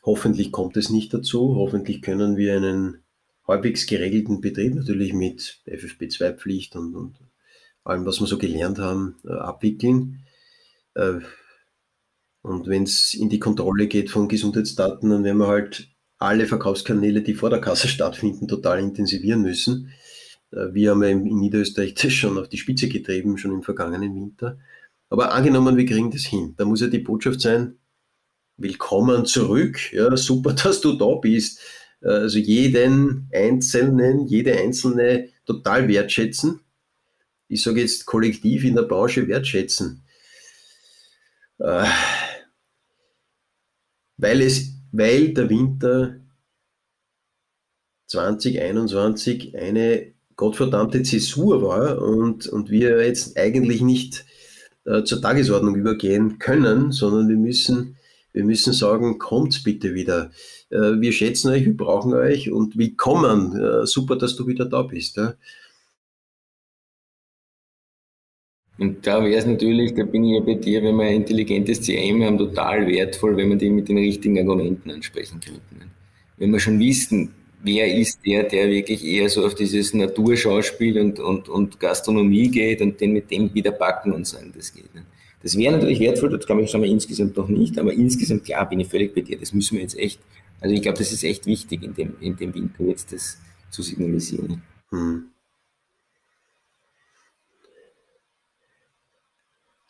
Hoffentlich kommt es nicht dazu. Hoffentlich können wir einen halbwegs geregelten Betrieb natürlich mit FFP2-Pflicht und, und, allem, was wir so gelernt haben, äh, abwickeln. Äh, und wenn es in die Kontrolle geht von Gesundheitsdaten, dann werden wir halt alle Verkaufskanäle, die vor der Kasse stattfinden, total intensivieren müssen. Äh, wir haben ja in Niederösterreich das schon auf die Spitze getrieben, schon im vergangenen Winter. Aber angenommen, wir kriegen das hin, da muss ja die Botschaft sein, willkommen zurück, ja, super, dass du da bist. Also jeden Einzelnen, jede Einzelne total wertschätzen. Ich sage jetzt kollektiv in der Branche wertschätzen. Äh, weil, es, weil der Winter 2021 eine gottverdammte Zäsur war und, und wir jetzt eigentlich nicht äh, zur Tagesordnung übergehen können, sondern wir müssen, wir müssen sagen, kommt bitte wieder. Äh, wir schätzen euch, wir brauchen euch und willkommen. Super, dass du wieder da bist. Ja. Und da wäre es natürlich, da bin ich ja bei dir, wenn wir ein intelligentes CM haben, total wertvoll, wenn wir die mit den richtigen Argumenten ansprechen könnten. Wenn wir schon wissen, wer ist der, der wirklich eher so auf dieses Naturschauspiel und, und, und Gastronomie geht und den mit dem wieder packen und sagen, das geht. Ne? Das wäre natürlich wertvoll, das glaube ich schon mal insgesamt noch nicht, aber insgesamt, klar, bin ich völlig bei dir. Das müssen wir jetzt echt, also ich glaube, das ist echt wichtig in dem, in dem Winter jetzt das zu signalisieren. Hm.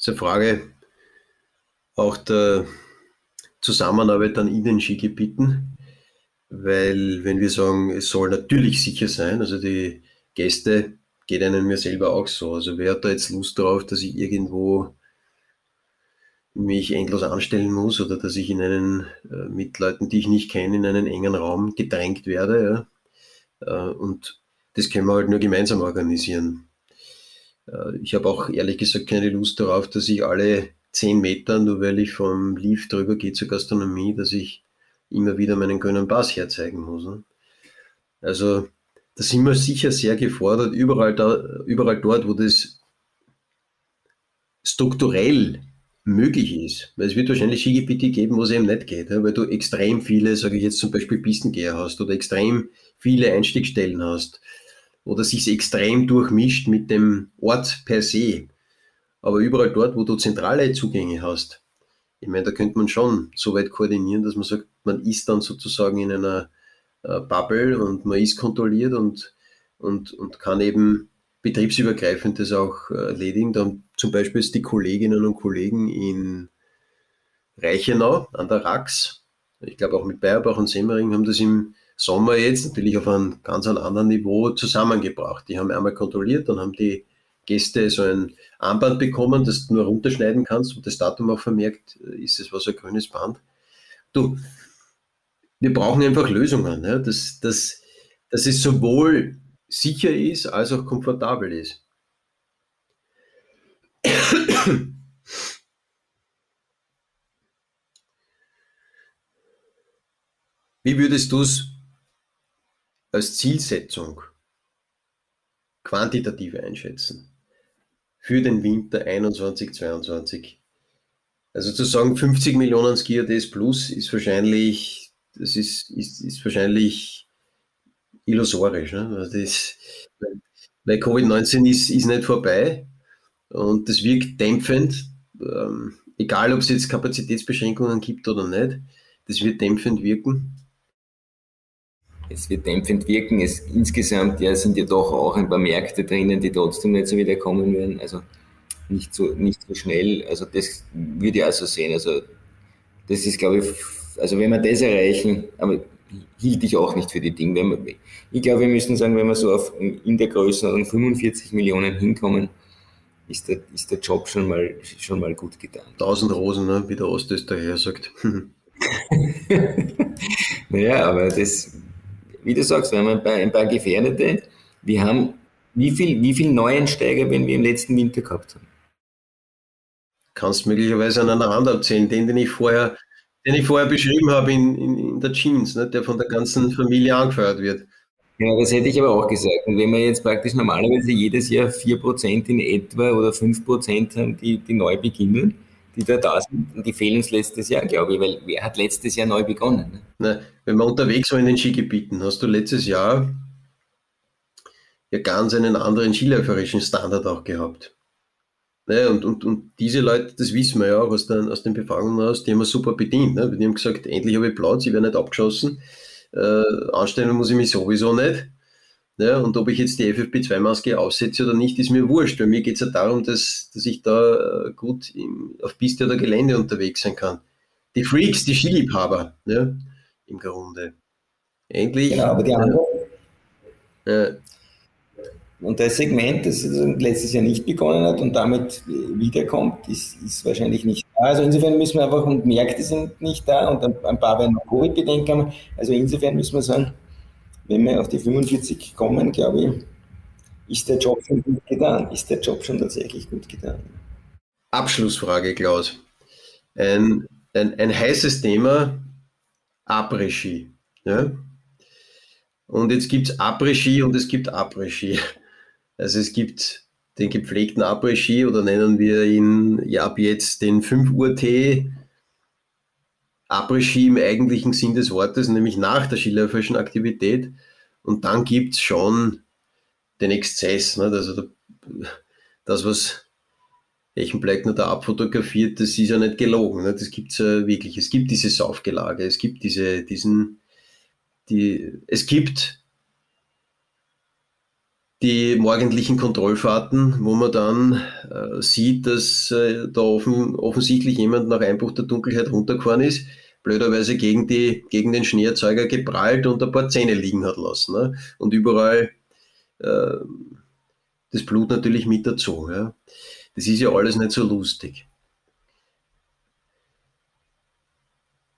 Ist eine Frage auch der Zusammenarbeit an Ihnen Skigebieten weil wenn wir sagen, es soll natürlich sicher sein, also die Gäste geht einem mir selber auch so. Also wer hat da jetzt Lust darauf, dass ich irgendwo mich endlos anstellen muss oder dass ich in einen, äh, mit Leuten, die ich nicht kenne, in einen engen Raum gedrängt werde. Ja? Äh, und das können wir halt nur gemeinsam organisieren. Äh, ich habe auch ehrlich gesagt keine Lust darauf, dass ich alle zehn Meter, nur weil ich vom Lift drüber gehe zur Gastronomie, dass ich immer wieder meinen grünen Pass herzeigen muss. Ne? Also da sind wir sicher sehr gefordert, überall, da, überall dort, wo das strukturell möglich ist. Weil es wird wahrscheinlich Skigebiete geben, wo es eben nicht geht, weil du extrem viele, sage ich jetzt zum Beispiel Pistengeher hast oder extrem viele Einstiegsstellen hast oder sich extrem durchmischt mit dem Ort per se. Aber überall dort, wo du zentrale Zugänge hast, ich meine, da könnte man schon so weit koordinieren, dass man sagt, man ist dann sozusagen in einer äh, Bubble und man ist kontrolliert und, und, und kann eben betriebsübergreifend das auch äh, erledigen. Dann zum Beispiel die Kolleginnen und Kollegen in Reichenau an der Rax, ich glaube auch mit Bayerbach und Semmering haben das im Sommer jetzt natürlich auf einem ganz anderen Niveau zusammengebracht. Die haben einmal kontrolliert, dann haben die Gäste so ein Armband bekommen, das du nur runterschneiden kannst und das Datum auch vermerkt, äh, ist es was ein grünes Band. Du, wir brauchen einfach Lösungen. Ja? Das, das, das ist sowohl sicher ist, als auch komfortabel ist. Wie würdest du es als Zielsetzung quantitativ einschätzen für den Winter 21, 22? Also zu sagen 50 Millionen Skier DS Plus ist wahrscheinlich, das ist, ist, ist wahrscheinlich illusorisch. Ne? Also das, weil Covid-19 ist, ist nicht vorbei und das wirkt dämpfend, ähm, egal ob es jetzt Kapazitätsbeschränkungen gibt oder nicht, das wird dämpfend wirken es wird dämpfend wirken. Es, insgesamt ja, sind ja doch auch ein paar Märkte drinnen, die trotzdem nicht so wieder kommen werden. Also nicht so, nicht so schnell. Also das würde ich auch so sehen. Also das ist, glaube ich, also wenn wir das erreichen, aber hielt ich auch nicht für die Dinge. Ich glaube, wir müssen sagen, wenn wir so auf, in der Größenordnung 45 Millionen hinkommen, ist der, ist der Job schon mal, schon mal gut getan. Tausend Rosen, ne? wie der Ostösterreicher sagt. naja, aber das wie du sagst, wir haben ein paar, ein paar Gefährdete. Wir haben, wie viel, wie viel Neuensteiger werden wir im letzten Winter gehabt haben? Kannst möglicherweise an einer Hand abzählen, den, den ich vorher, den ich vorher beschrieben habe in, in, in der Jeans, ne, der von der ganzen Familie angefeuert wird. Ja, das hätte ich aber auch gesagt. Und wenn wir jetzt praktisch normalerweise jedes Jahr 4% in etwa oder 5% haben, die, die neu beginnen, die da da sind. Und die fehlen uns letztes Jahr, glaube ich, weil wer hat letztes Jahr neu begonnen? Ne? Na, wenn man unterwegs war in den Skigebieten, hast du letztes Jahr ja ganz einen anderen skiläuferischen Standard auch gehabt. Ne, und, und, und diese Leute, das wissen wir ja auch aus den, aus den Befragungen aus, die haben wir super bedient. Ne? Die haben gesagt, endlich habe ich Platz, ich werde nicht abgeschossen. Äh, anstellen muss ich mich sowieso nicht. Ja, und ob ich jetzt die FFP2-Maske aufsetze oder nicht, ist mir wurscht. Bei mir geht es ja darum, dass, dass ich da äh, gut im, auf Piste oder Gelände unterwegs sein kann. Die Freaks, die Skiliebhaber, ja, im Grunde. Endlich. Genau, aber die anderen. Ja. Und das Segment, das letztes Jahr nicht begonnen hat und damit wiederkommt, ist, ist wahrscheinlich nicht da. Also insofern müssen wir einfach, und Märkte sind nicht da und ein paar werden noch Covid-Bedenken haben. Also insofern müssen wir sagen, wenn wir auf die 45 kommen, glaube ich, ist der Job schon gut getan. Ist der Job schon tatsächlich gut getan. Abschlussfrage, Klaus. Ein, ein, ein heißes Thema, Après-Ski. Ja? Und jetzt gibt es Après-Ski und es gibt Après-Ski. Also es gibt den gepflegten Après-Ski oder nennen wir ihn ja ab jetzt den 5 Uhr Tee Après-Ski im eigentlichen Sinn des Wortes, nämlich nach der skiläuferischen Aktivität. Und dann gibt es schon den Exzess. Ne? Also das, was Echenbleckner da abfotografiert, das ist ja nicht gelogen. Ne? Das gibt es ja wirklich. Es gibt diese Saufgelage, es gibt diese, diesen, die, es gibt die morgendlichen Kontrollfahrten, wo man dann äh, sieht, dass äh, da offen, offensichtlich jemand nach Einbruch der Dunkelheit runtergefahren ist, blöderweise gegen, die, gegen den Schneerzeuger geprallt und ein paar Zähne liegen hat lassen. Ne? Und überall äh, das Blut natürlich mit dazu. Ja? Das ist ja alles nicht so lustig.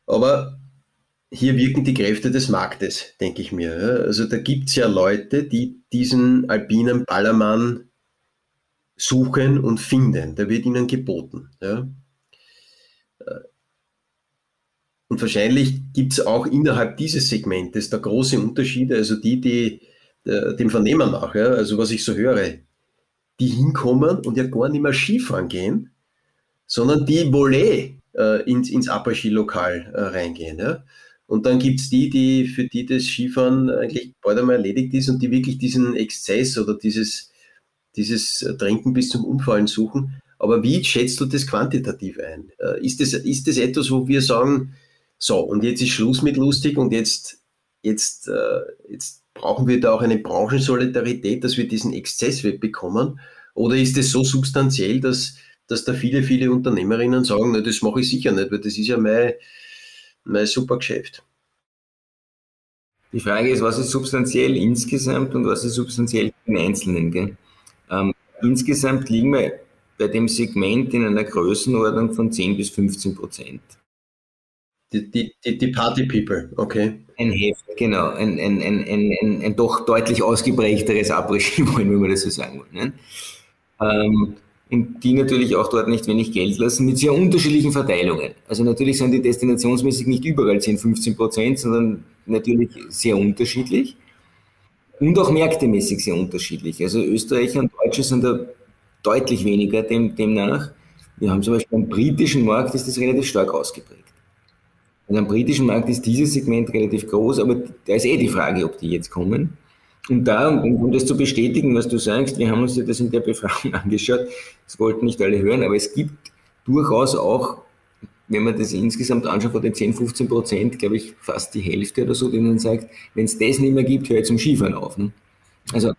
Aber hier wirken die Kräfte des Marktes, denke ich mir. Also da gibt es ja Leute, die diesen alpinen Ballermann suchen und finden. Der wird ihnen geboten. Ja. Und wahrscheinlich gibt es auch innerhalb dieses Segmentes da große Unterschiede, also die, die dem Vernehmen nach, ja, also was ich so höre, die hinkommen und ja gar nicht mehr Skifahren gehen, sondern die Volley äh, ins, ins Après-Ski-Lokal äh, reingehen. Ja. Und dann gibt es die, die, für die das Skifahren eigentlich bald einmal erledigt ist und die wirklich diesen Exzess oder dieses, dieses Trinken bis zum Umfallen suchen. Aber wie schätzt du das quantitativ ein? Äh, ist das, ist das etwas, wo wir sagen, so, und jetzt ist Schluss mit lustig und jetzt, jetzt, äh, jetzt brauchen wir da auch eine Branchensolidarität, dass wir diesen Exzess wegbekommen? Oder ist es so substanziell, dass, dass da viele, viele Unternehmerinnen sagen, na, das mache ich sicher nicht, weil das ist ja mein, mein super Geschäft. Die Frage ist, was ist substanziell insgesamt und was ist substanziell im Einzelnen? Ähm, insgesamt liegen wir bei dem Segment in einer Größenordnung von 10 bis 15 Prozent. Die, die, die, Party People, okay. Ein Heft, genau. Ein, ein, ein, ein, ein, doch deutlich ausgeprägteres Abregime, wenn wir das so sagen wollen. Ne? Ähm, die natürlich auch dort nicht wenig Geld lassen, mit sehr unterschiedlichen Verteilungen. Also natürlich sind die destinationsmäßig nicht überall 10, 15 Prozent, sondern natürlich sehr unterschiedlich und auch märktemäßig sehr unterschiedlich. Also Österreicher und Deutsche sind da deutlich weniger dem, demnach. Wir haben zum Beispiel am britischen Markt ist das relativ stark ausgeprägt. Also am britischen Markt ist dieses Segment relativ groß, aber da ist eh die Frage, ob die jetzt kommen. Und da, um, das zu bestätigen, was du sagst, wir haben uns ja das in der Befragung angeschaut, das wollten nicht alle hören, aber es gibt durchaus auch, wenn man das insgesamt anschaut, von den 10, 15 Prozent, glaube ich, fast die Hälfte oder so, denen sagt, wenn es das nicht mehr gibt, höre ich zum Skifahren auf. Ne? Also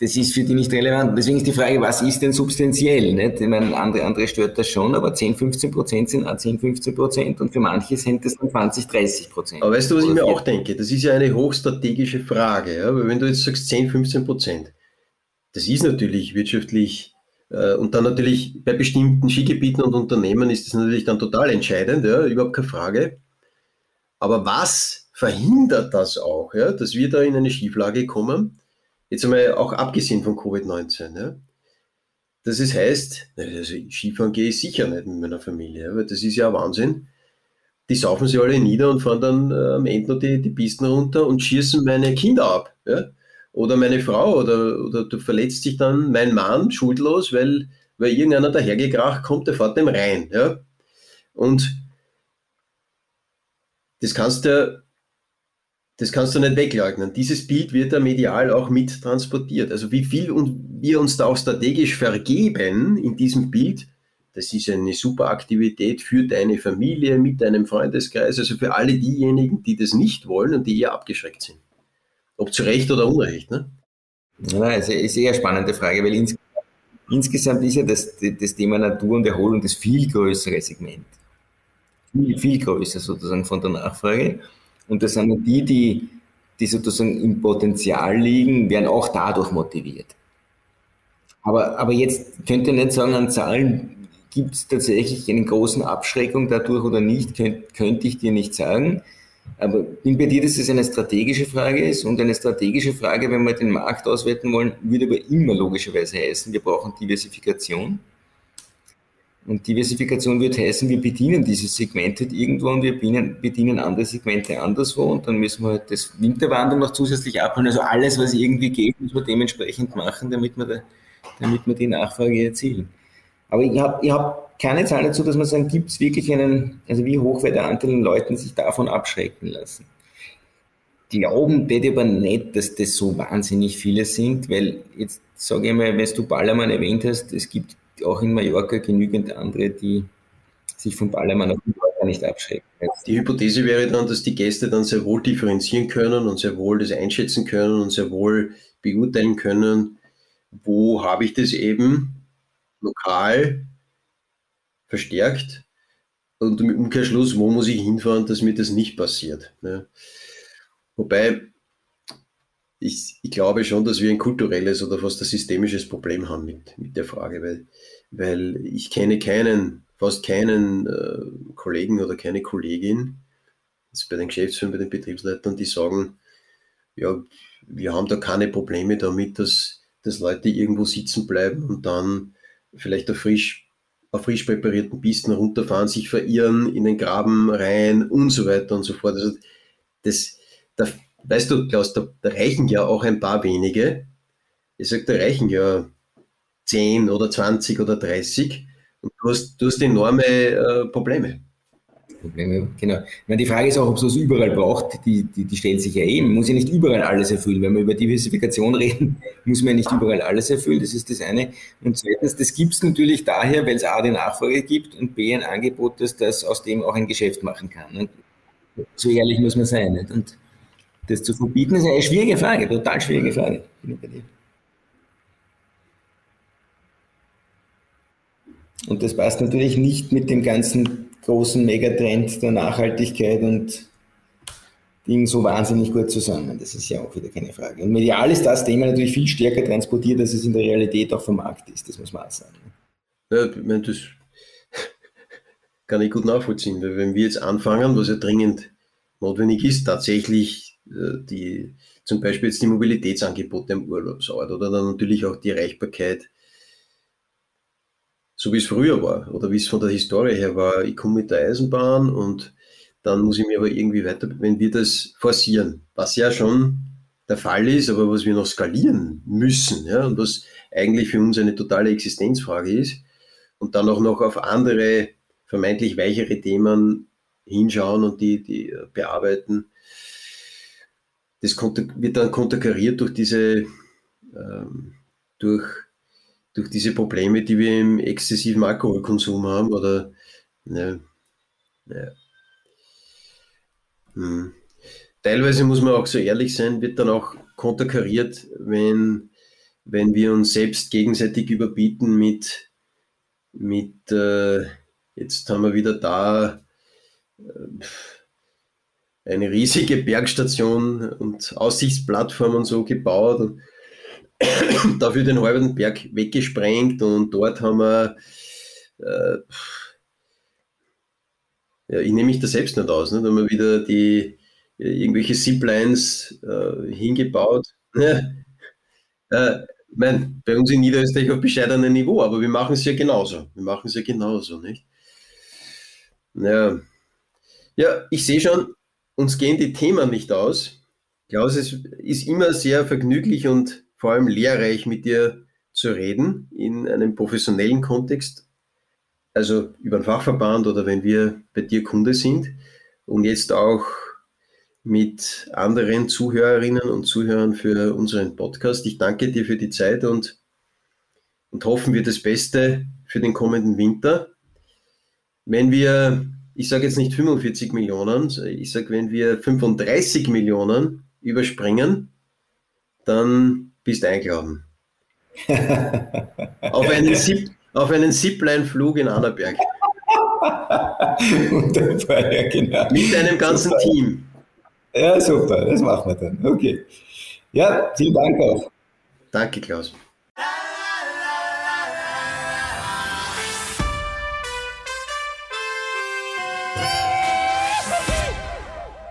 das ist für die nicht relevant. Deswegen ist die Frage, was ist denn substanziell? Nicht? Ich meine, andere, andere stört das schon, aber 10, 15 Prozent sind auch 10, 15 Prozent und für manche sind das dann 20, 30 Prozent. Aber weißt du, was ich mir auch denke? Das ist ja eine hochstrategische Frage. Ja? Weil wenn du jetzt sagst 10, 15 Prozent, das ist natürlich wirtschaftlich äh, und dann natürlich bei bestimmten Skigebieten und Unternehmen ist das natürlich dann total entscheidend, ja? überhaupt keine Frage. Aber was verhindert das auch, ja? dass wir da in eine Schieflage kommen? Jetzt einmal auch abgesehen von Covid-19. Ja? Dass es heißt, also Skifahren gehe ich sicher nicht mit meiner Familie, weil das ist ja Wahnsinn. Die saufen sie alle nieder und fahren dann äh, am Ende noch die, die Pisten runter und schießen meine Kinder ab. Ja? Oder meine Frau, oder, oder du verletzt sich dann mein Mann schuldlos, weil, weil irgendeiner dahergekracht kommt, der fährt dem rein. Ja? Und das kannst du das kannst du nicht wegleugnen. Dieses Bild wird ja medial auch mit transportiert. Also wie viel wir uns da auch strategisch vergeben in diesem Bild, das ist eine super Aktivität für deine Familie, mit deinem Freundeskreis, also für alle diejenigen, die das nicht wollen und die eher abgeschreckt sind. Ob zu Recht oder Unrecht. Ne? Ja, das ist eher eine spannende Frage, weil ins, insgesamt ist ja das, das Thema Natur und Erholung das viel größere Segment. Viel, viel größer sozusagen von der Nachfrage. Und das sind die, die, die sozusagen im Potenzial liegen, werden auch dadurch motiviert. Aber, aber jetzt könnt ihr nicht sagen, an Zahlen gibt es tatsächlich eine große Abschreckung dadurch oder nicht, könnt, könnte ich dir nicht sagen. Aber bin bei dir, dass es eine strategische Frage ist und eine strategische Frage, wenn wir den Markt auswerten wollen, würde aber immer logischerweise heißen, wir brauchen Diversifikation. Und Diversifikation wird heißen, wir bedienen dieses Segment halt irgendwo und wir bedienen, andere Segmente anderswo und dann müssen wir halt das Winterwandern noch zusätzlich abholen. Also alles, was irgendwie geht, müssen wir dementsprechend machen, damit wir, da, damit wir die Nachfrage erzielen. Aber ich habe ich hab keine Zahl dazu, dass man sagen, gibt es wirklich einen, also wie hoch wird der Anteil an Leuten sich davon abschrecken lassen. Glauben tät aber nicht, dass das so wahnsinnig viele sind, weil jetzt sage ich mal, wenn du Ballermann erwähnt hast, es gibt auch in Mallorca genügend andere, die sich vom Ballermann auf Mallorca nicht abschrecken. Die Hypothese wäre dann, dass die Gäste dann sehr wohl differenzieren können und sehr wohl das einschätzen können und sehr wohl beurteilen können, wo habe ich das eben lokal verstärkt und im Umkehrschluss, wo muss ich hinfahren, dass mir das nicht passiert. Ne? Wobei ich, ich, glaube schon, dass wir ein kulturelles oder fast ein systemisches Problem haben mit, mit der Frage, weil, weil ich kenne keinen, fast keinen äh, Kollegen oder keine Kollegin, jetzt bei den Geschäftsführern, bei den Betriebsleitern, die sagen, ja, wir haben da keine Probleme damit, dass, dass Leute irgendwo sitzen bleiben und dann vielleicht auf frisch, auf frisch präparierten Pisten runterfahren, sich verirren, in den Graben rein und so weiter und so fort. Also das, da, weißt du, Klaus, da, da reichen ja auch ein paar wenige. Ich sage, da reichen ja 10 oder 20 oder 30 und du hast, du hast enorme äh, Probleme. Probleme, genau. Ich meine, die Frage ist auch, ob es das überall braucht, die, die, die stellt sich ja eben. Man muss ja nicht überall alles erfüllen. Wenn wir über Diversifikation reden, muss man ja nicht überall alles erfüllen, das ist das eine. Und zweitens, das gibt es natürlich daher, weil es A, die Nachfrage gibt und B, ein Angebot, das das aus dem auch ein Geschäft machen kann. Und so ehrlich muss man sein. Nicht? Und das zu verbieten, ist eine schwierige Frage, total schwierige Frage. Und das passt natürlich nicht mit dem ganzen großen Megatrend der Nachhaltigkeit und Ding so wahnsinnig gut zusammen. Das ist ja auch wieder keine Frage. Und medial ist das Thema natürlich viel stärker transportiert, als es in der Realität auch vom Markt ist. Das muss man auch sagen. Ja, ich meine, das kann ich gut nachvollziehen, weil wenn wir jetzt anfangen, was ja dringend notwendig ist, tatsächlich die, zum Beispiel jetzt die Mobilitätsangebote im Urlaubsort oder dann natürlich auch die Erreichbarkeit, so wie es früher war oder wie es von der Historie her war. Ich komme mit der Eisenbahn und dann muss ich mir aber irgendwie weiter, wenn wir das forcieren, was ja schon der Fall ist, aber was wir noch skalieren müssen, ja, und was eigentlich für uns eine totale Existenzfrage ist, und dann auch noch auf andere vermeintlich weichere Themen hinschauen und die, die bearbeiten. Das wird dann konterkariert durch diese, ähm, durch, durch diese Probleme, die wir im exzessiven Alkoholkonsum haben oder ne, ne. Hm. Teilweise muss man auch so ehrlich sein, wird dann auch konterkariert, wenn, wenn wir uns selbst gegenseitig überbieten mit, mit äh, jetzt haben wir wieder da äh, eine riesige Bergstation und Aussichtsplattform und so gebaut und dafür den halben Berg weggesprengt und dort haben wir äh, ja, ich nehme mich da selbst nicht aus, ne? da haben wir wieder die irgendwelche Ziplines äh, hingebaut. Äh, mein, bei uns in Niederösterreich auf bescheidenem Niveau, aber wir machen es ja genauso. Wir machen es ja genauso, nicht? Ja, ja ich sehe schon, uns gehen die Themen nicht aus. Klaus, es ist immer sehr vergnüglich und vor allem lehrreich mit dir zu reden in einem professionellen Kontext, also über den Fachverband oder wenn wir bei dir Kunde sind und jetzt auch mit anderen Zuhörerinnen und Zuhörern für unseren Podcast. Ich danke dir für die Zeit und, und hoffen wir das Beste für den kommenden Winter. Wenn wir, ich sage jetzt nicht 45 Millionen, ich sage, wenn wir 35 Millionen überspringen, dann bist du eingeladen. auf einen, Zip, auf einen Zipline-Flug in Annaberg. Wunderbar, ja, genau. Mit einem ganzen Team. Ja, super, das machen wir dann. Okay. Ja, vielen Dank auch. Danke, Klaus.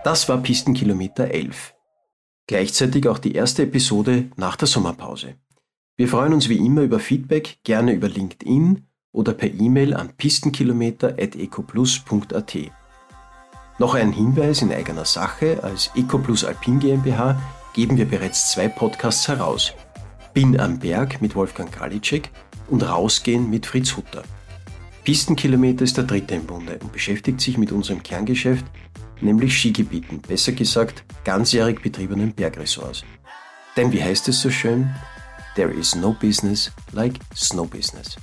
Das war Pistenkilometer 11. Gleichzeitig auch die erste Episode nach der Sommerpause. Wir freuen uns wie immer über Feedback, gerne über LinkedIn oder per E-Mail an pistenkilometer.ecoplus.at. Noch ein Hinweis in eigener Sache, als EcoPlus Alpin GmbH geben wir bereits zwei Podcasts heraus. Bin am Berg mit Wolfgang Kralitschek und Rausgehen mit Fritz Hutter. Pistenkilometer ist der dritte im Bunde und beschäftigt sich mit unserem Kerngeschäft, nämlich Skigebieten, besser gesagt ganzjährig betriebenen Bergressorts. Denn wie heißt es so schön? There is no business like snow business.